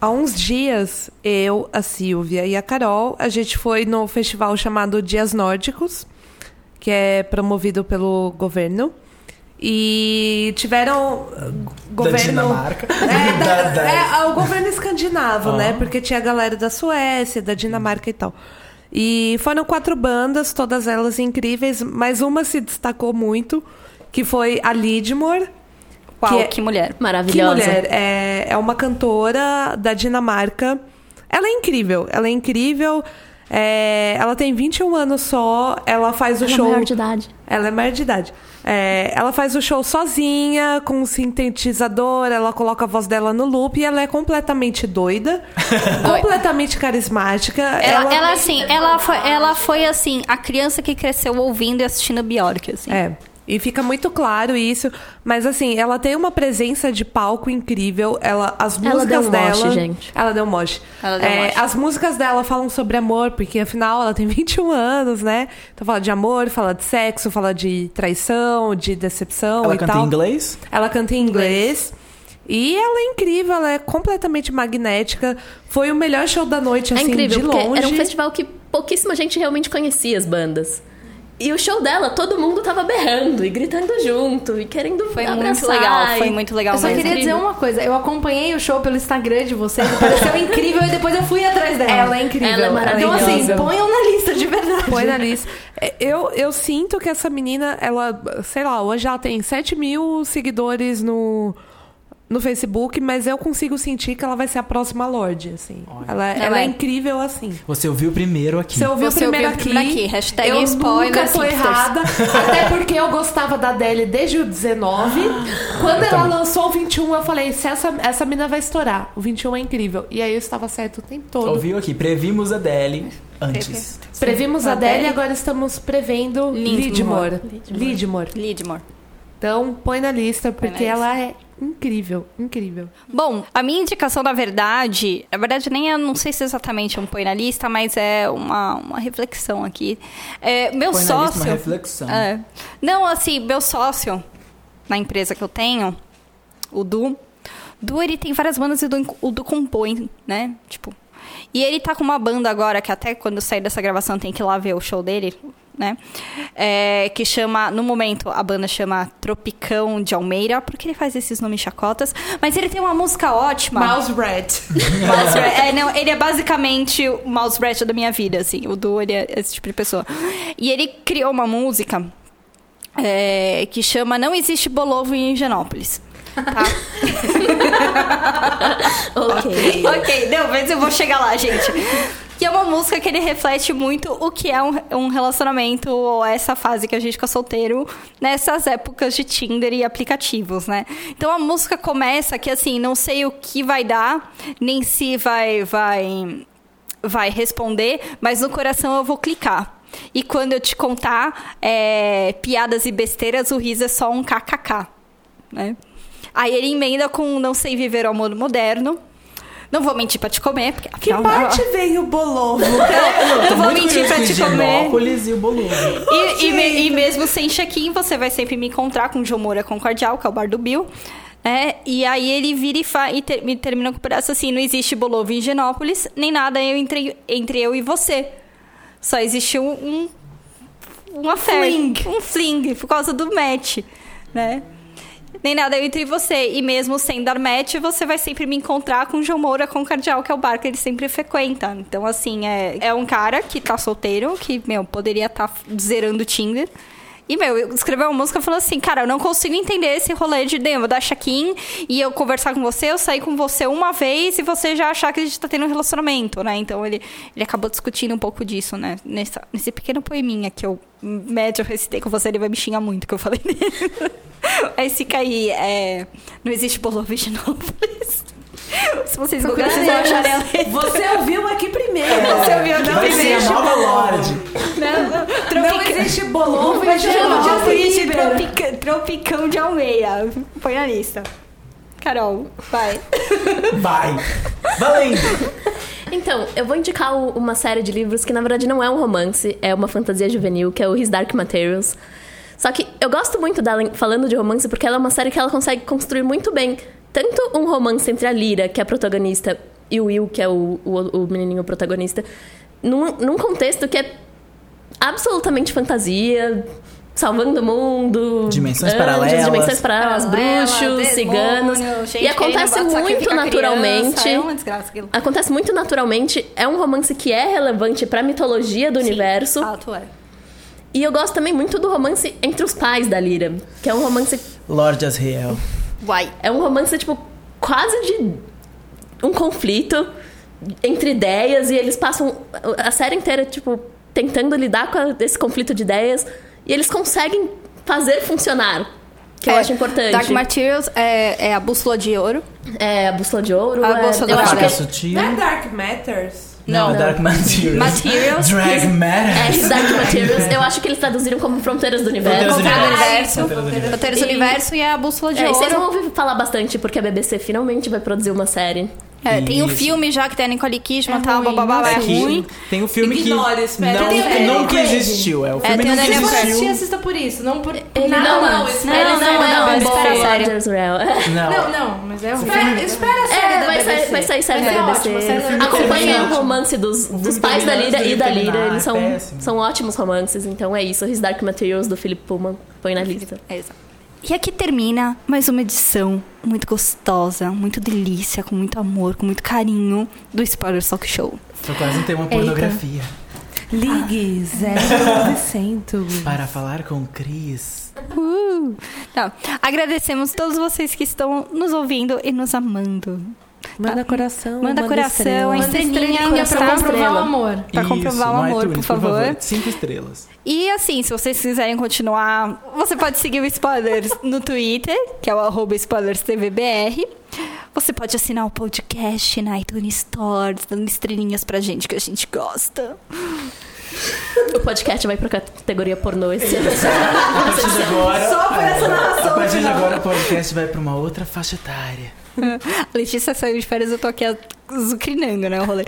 há uns dias, eu, a Silvia e a Carol, a gente foi no festival chamado Dias Nórdicos, que é promovido pelo governo. E tiveram uh, governo. Dinamarca. É, da- Da- da- é, o governo escandinavo, Ah. né? Porque tinha a galera da Suécia, da Dinamarca e tal. E foram quatro bandas, todas elas incríveis, mas uma se destacou muito, que foi a Lidmore. Uau, Que que, é- mulher. Que Maravilhosa. mulher! É, é uma cantora da Dinamarca. Ela é incrível, ela é incrível. É, ela tem 21 anos só, ela faz o Ela é show. maior de idade. Ela é maior de idade. É, ela faz o show sozinha, com um sintetizador, ela coloca a voz dela no loop e ela é completamente doida, completamente carismática. Ela, ela, assim, ela foi, ela foi, assim, a criança que cresceu ouvindo e assistindo Bjork, assim. É. E fica muito claro isso. Mas assim, ela tem uma presença de palco incrível. Ela, as Ela músicas deu um dela. moche, gente. Ela deu um moche. Ela deu um É, moche. As músicas dela falam sobre amor, porque afinal ela tem 21 anos, né? Então fala de amor, fala de sexo, fala de traição, de decepção Ela e canta tal. em inglês? Ela canta em inglês. E ela é incrível, ela é completamente magnética. Foi o melhor show da noite, É assim, incrível, de longe. era um festival que pouquíssima gente realmente conhecia as bandas. E o show dela, todo mundo tava berrando e gritando junto e querendo Foi abraçar. muito legal, foi muito legal Eu só mesmo. queria dizer uma coisa. Eu acompanhei o show pelo Instagram de vocês. Pareceu incrível e depois eu fui atrás dela. Ela é incrível. Ela é Então, maravilhosa. assim, incrível. ponham na lista, de verdade. Põe na lista. É, Eu, eu sinto que essa menina, ela, sei lá, hoje ela tem 7 mil seguidores no, no Facebook, mas eu consigo sentir que ela vai ser a próxima Lorde, assim. Ela, ela é é. incrível assim. Você ouviu primeiro aqui. Você ouviu Você primeiro ouviu aqui. primeiro aqui. Hashtag eu spoiler nunca tô hipsters. errada. Até porque eu gostava da Adele desde o 19. Quando ela lançou o 21, eu falei, se essa, essa mina vai estourar. O 21 é incrível. E aí eu estava certo o tempo todo. Ouviu aqui? Previmos a Adele antes. Previmos a Adele. E agora estamos prevendo Lindmore. Lidmore. Lidmore. Lidmore. Então, põe na lista, porque ela é incrível, incrível. Bom, a minha indicação, na verdade, na verdade, nem é, não sei se exatamente é um põe na lista, mas é uma, uma reflexão aqui. É, meu Põe na lista uma sócio. reflexão. É. Não, assim, meu sócio na empresa que eu tenho, o Du, Du, ele tem várias bandas e o Du, o Du compõe, né? Tipo. E ele tá com uma banda agora, que até quando sair dessa gravação tem que ir lá ver o show dele, né? É, que chama, no momento, a banda chama Tropicão de Almeida, porque ele faz esses nomes chacotas. Mas ele tem uma música ótima. Mouse Red. Mouse. É, não, ele é basicamente o Mouse Rat da minha vida, assim. O Du, ele é esse tipo de pessoa. E ele criou uma música é, que chama Não Existe Bolovo em Higienópolis. Tá? ok. ok, não, mas eu vou chegar lá, gente. Que é uma música que ele reflete muito o que é um, um relacionamento ou essa fase que a gente fica solteiro nessas épocas de Tinder e aplicativos, né? Então a música começa que assim, não sei o que vai dar, nem se vai vai vai responder, mas no coração eu vou clicar. E quando eu te contar é, piadas e besteiras, o riso é só um kkk, né? Aí ele emenda com não sei viver o amor moderno. Não vou mentir pra te comer, porque Que afinal, parte veio o Bolovo? eu vou Muito mentir curioso pra com te comer. Higienópolis e o Bolovo. E, e me- e mesmo sem check-in, você vai sempre me encontrar com o João Moura Concordial, que é o bar do Bill. É, e aí ele vira e, fa e ter- me termina com o pedaço assim: não existe Bolovo em Higienópolis, nem nada eu entre, entre eu e você. Só existe um. um uma fling. Um fling, por causa do match, né? Nem nada entre você. E mesmo sem dar match, você vai sempre me encontrar com o João Moura Concardial, que é o bar que ele sempre frequenta. Então, assim, é, é um cara que tá solteiro, que, meu, poderia estar zerando o Tinder. E, meu, eu escreveu uma música falando assim, cara, eu não consigo entender esse rolê de vou dar check-in e eu conversar com você, eu sair com você uma vez e você já achar que a gente tá tendo um relacionamento, né? Então ele, ele acabou discutindo um pouco disso, né? Nessa, nesse pequeno poeminha que eu médio recitei com você, ele vai me xingar muito que eu falei dele. Aí fica aí, é, não existe bolo originópolis. Se vocês googlarem, vocês vão achar ela. Você ouviu aqui primeiro. Você ouviu, não Vai ser a existe Lorde. Não, não, Não existe Bolovo e Mas eu não existe tropica, Tropicão de Almeida. Põe na lista. Carol, vai. Vai. Valendo. Então, eu vou indicar o- uma série de livros que na verdade não é um romance, é uma fantasia juvenil, que é o His Dark Materials. Só que eu gosto muito dela falando de romance porque ela é uma série que ela consegue construir muito bem tanto um romance entre a Lyra, que é a protagonista, e o Will, que é o, o, o menininho protagonista, num, num contexto que é absolutamente fantasia, salvando o mundo, Dimensões anjos, paralelas. dimensões paralelas, Paralela, bruxos, demônio, ciganos. E acontece muito criança, naturalmente. É uma desgraça aquilo. Acontece muito naturalmente. É um romance que é relevante pra mitologia do universo. Fato é. E eu gosto também muito do romance entre os pais da Lyra. Que é um romance. Lorde Asriel. Uai. É um romance, tipo, quase de um conflito entre ideias. E eles passam a série inteira, tipo, tentando lidar com a- esse conflito de ideias. E eles conseguem fazer funcionar. Que eu É, acho importante. Dark Materials é, é a bússola de ouro. É a bússola de ouro. A é- bússola eu de acho ouro. Não é Dark Matters? Não, Não. Dark Materials. Materials. Drag é Matters. His Dark Materials. Eu acho que eles traduziram como Fronteiras do Universo. Fronteiras do Universo. Fronteiras do Universo. E- e a bússola de É, e vocês vão ouro. ouvir falar bastante porque a BBC finalmente vai produzir uma série. É, tem o Isso. filme já que tem a Nicole Kidman, É tá? ruim, bababá, é É que ruim. tem o filme Ignore, que espera. não, Tem o que Daniel nunca Craig. existiu. É, o filme tem o nunca Daniel Se eu for assistir, existiu. assista por isso. Não por. Ele nada não, mais. não, espera ele a não série é da um BBC. Paul série. Rogers Real. Não. Não, não, mas é ruim. Espera, espera a série É, da vai BBC. sair, vai sair série Vai ser BBC. ótimo, série da BBC. Acompanhem Vai o romance dos, dos pais da Lira e da Lira. Eles é são, péssimo. são ótimos romances, então é isso. His Dark Materials do Philip Pullman. Põe na lista. É, exato. E aqui termina mais uma edição muito gostosa, muito delícia, com muito amor, com muito carinho do Spoiler Talk Show. Foi quase um tema pornografia. Ligue 0900. Para falar com Cris. Uh! Não, agradecemos todos vocês que estão nos ouvindo e nos amando. Manda coração. Manda coração, estrela. hein? Manda Estrelinha, pra tá? comprovar o Estrela. amor. Pra Isso, comprovar o amor, iTunes, por favor. Cinco estrelas. E assim, se vocês quiserem continuar, você pode seguir o Spoilers no Twitter, que é o arroba SpoilersTVBR. Você pode assinar o podcast na iTunes Store, dando estrelinhas pra gente que a gente gosta. O podcast vai pra categoria pornô esse ano. A partir de agora, Só por essa narração a partir de agora o podcast vai pra uma outra faixa etária. A Letícia saiu de férias, eu tô aqui azucrinando, né, o rolê.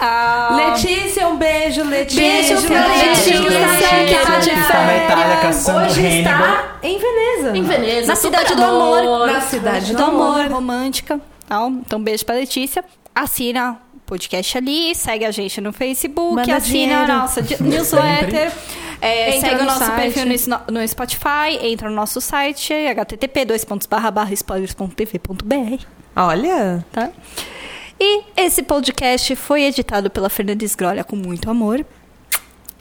Ah, Letícia, um beijo, Letícia. Beijo pra Letícia, Letícia, que tá de Está na Itália férias. caçando Hoje Hannibal. está em Veneza. Em Veneza, Na super cidade do amor. Na cidade do amor, romântica. tal. Então, beijo pra Letícia. Assina o podcast ali, segue a gente no Facebook, Manda assina dinheiro. a nossa di- newsletter. É, segue o no nosso site. perfil no, no Spotify, entra no nosso site, http spoilers.tv.br, Olha. tá? E esse podcast foi editado pela Fernanda Esgrolha com muito amor.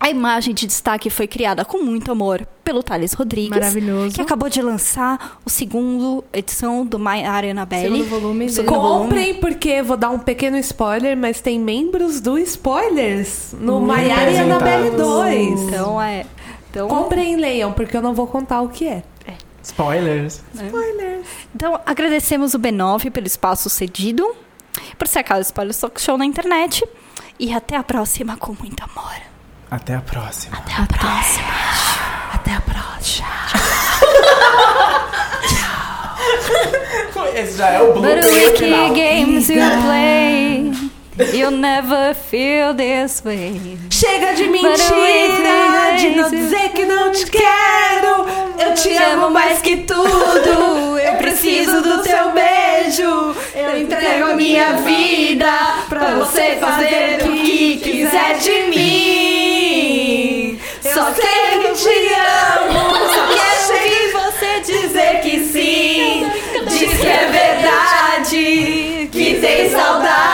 A imagem de destaque foi criada com muito amor pelo Thales Rodrigues. Maravilhoso. Que acabou de lançar o segundo edição do My Arena Belly. Segundo volume. Segundo volume. Comprem, porque vou dar um pequeno spoiler, mas tem membros do Spoilers no Maiara e Annabelle 2. Então é. Então, Comprem e leiam, porque eu não vou contar o que é. Spoilers. Spoilers. então agradecemos o B9 pelo espaço cedido, por ser a casa do Spoiler Talk Show na internet. E até a próxima com muito amor. Até a próxima. Até a próxima. Até a próxima. Esse já é o But the final. games you play, you'll never feel this way. Chega de mentira, de não dizer que não te quero. Eu te amo mais que tudo. Eu preciso do teu beijo. Eu entrego a minha vida pra você fazer o que quiser de mim. Só sei que te amo, só quero você dizer que sim. Diz que é verdade, que tem saudade.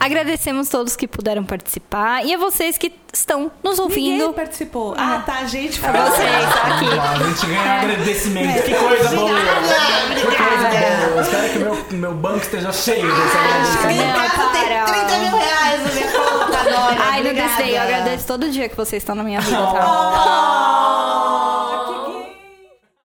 Agradecemos todos que puderam participar e a vocês que estão nos ouvindo. Ninguém participou. Ah, tá, a gente A vocês, tá aqui. A gente ganha agradecimento. Que coisa boa. Que coisa boa. Espero que o meu, meu banco esteja cheio desse agradecimento. Não, para. 30 mil reais na minha conta agora. Ai, não Obrigada. gostei. Eu agradeço todo dia que vocês estão na minha vida, tá?